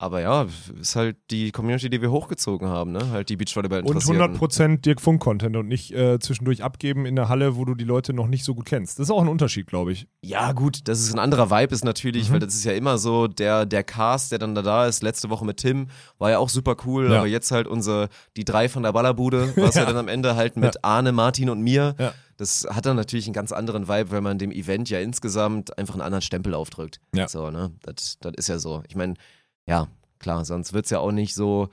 Aber ja, ist halt die Community, die wir hochgezogen haben, ne? Halt die Beachvolleyball und interessierten. 100% Dirk Funk-Content und nicht äh, zwischendurch abgeben in der Halle, wo du die Leute noch nicht so gut kennst. Das ist auch ein Unterschied, glaube ich. Ja, gut, das ist ein anderer Vibe, ist natürlich, Mhm. weil das ist ja immer so, der, der Cast, der dann da da ist, letzte Woche mit Tim, war ja auch super cool, Ja. aber jetzt halt unsere, die drei von der Ballerbude, was ja. Ja. dann am Ende halt mit Arne, Martin und mir. Ja. Das hat dann natürlich einen ganz anderen Vibe, weil man dem Event ja insgesamt einfach einen anderen Stempel aufdrückt. Ja. So, ne? Das, das ist ja so. Ich meine, ja, klar, sonst wird es ja auch nicht so,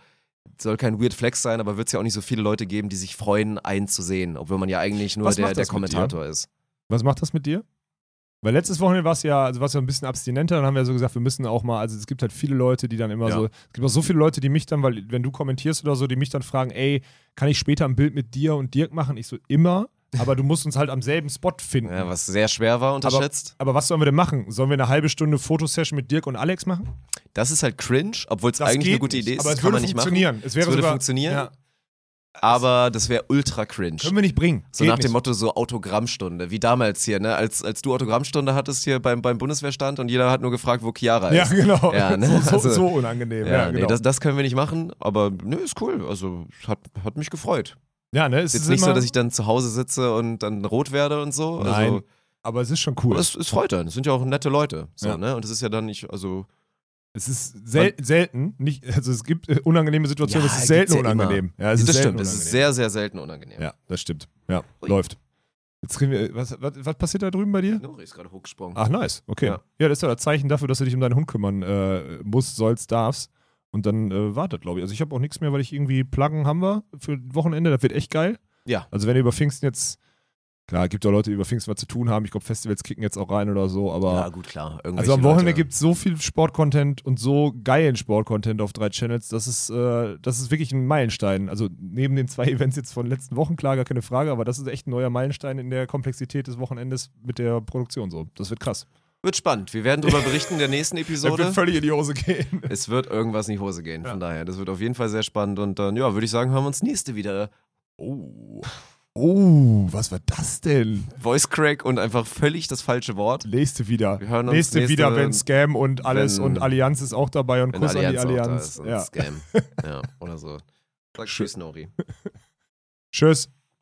soll kein Weird Flex sein, aber wird es ja auch nicht so viele Leute geben, die sich freuen, einen zu sehen, obwohl man ja eigentlich nur Was der, der? Kommentator ist. Was macht das mit dir? Weil letztes Wochenende war es ja, also war's ja ein bisschen abstinenter, dann haben wir so gesagt, wir müssen auch mal, also es gibt halt viele Leute, die dann immer Ja. so, es gibt auch so viele Leute, die mich dann, weil wenn du kommentierst oder so, die mich dann fragen, ey, kann ich später ein Bild mit dir und Dirk machen? Ich so, immer, aber du musst uns halt am selben Spot finden. Ja, was sehr schwer war, unterschätzt. aber was sollen wir denn machen? Sollen wir eine halbe Stunde Fotosession mit Dirk und Alex machen? Das ist halt cringe, obwohl es eigentlich eine gute Idee ist. aber das es kann würde man nicht machen. funktionieren. Es wäre würde sogar, funktionieren. Ja, Aber das wäre ultra cringe. können wir nicht bringen. So Geht nach dem nicht. Motto so Autogrammstunde, wie damals hier, ne? Als, als du Autogrammstunde hattest hier beim, beim Bundeswehrstand und jeder hat nur gefragt, wo Chiara Ja, ist. genau. Ja, ne? so, so, Also- so unangenehm. Ja, Ja, nee, genau. das, das können wir nicht machen, aber ne, ist cool. Also hat, hat mich gefreut. Ja, ne? Es Ist jetzt ist nicht so, dass ich dann zu Hause sitze und dann rot werde und so. Nein, Also, aber es ist schon cool. es, es freut dann. Es sind ja auch nette Leute. So, Ja. ne? Und es ist ja dann nicht, also. Es ist sel selten, nicht, also es gibt äh, unangenehme Situationen, Ja, es ist selten ja immer. unangenehm. Ja, es das ist stimmt, es ist sehr, sehr selten unangenehm. Ja, das stimmt. Ja, Ui. läuft. Jetzt kriegen wir, was, was, was passiert da drüben bei dir? Nori ist gerade hochgesprungen. Ach, nice. Okay. Ja. Ja. das ist ja das Zeichen dafür, dass du dich um deinen Hund kümmern äh, musst, sollst, darfst. Und dann äh, wartet, glaube ich. Also ich habe auch nichts mehr, weil ich irgendwie Pluggen haben wir für Wochenende. Das wird echt geil. Ja. Also wenn ihr über Pfingsten jetzt, klar, gibt auch Leute, die über Pfingsten was zu tun haben. Ich glaube, Festivals kicken jetzt auch rein oder so, aber Ja, gut, klar. Also am Wochenende gibt es so viel Sportcontent und so geilen Sportcontent auf drei Channels, das ist, äh, das ist wirklich ein Meilenstein. Also neben den zwei Events jetzt von letzten Wochen, klar, gar keine Frage, aber das ist echt ein neuer Meilenstein in der Komplexität des Wochenendes mit der Produktion so. Das wird krass. Wird spannend. Wir werden darüber berichten in der nächsten Episode. wird völlig in die Hose gehen. Es wird irgendwas in die Hose gehen. Ja. Von daher, das wird auf jeden Fall sehr spannend. Und dann, ja, würde ich sagen, hören wir uns nächste wieder. Oh. Oh, was war das denn? Voice Crack und einfach völlig das falsche Wort. Nächste wieder. Wir hören uns nächste, nächste- wieder, wenn Scam und alles wenn- und Allianz ist auch dabei und Kuss Allianz, an die Allianz. Ja. Scam. ja, oder so. Sag. Tschüss, Nori. Tschüss.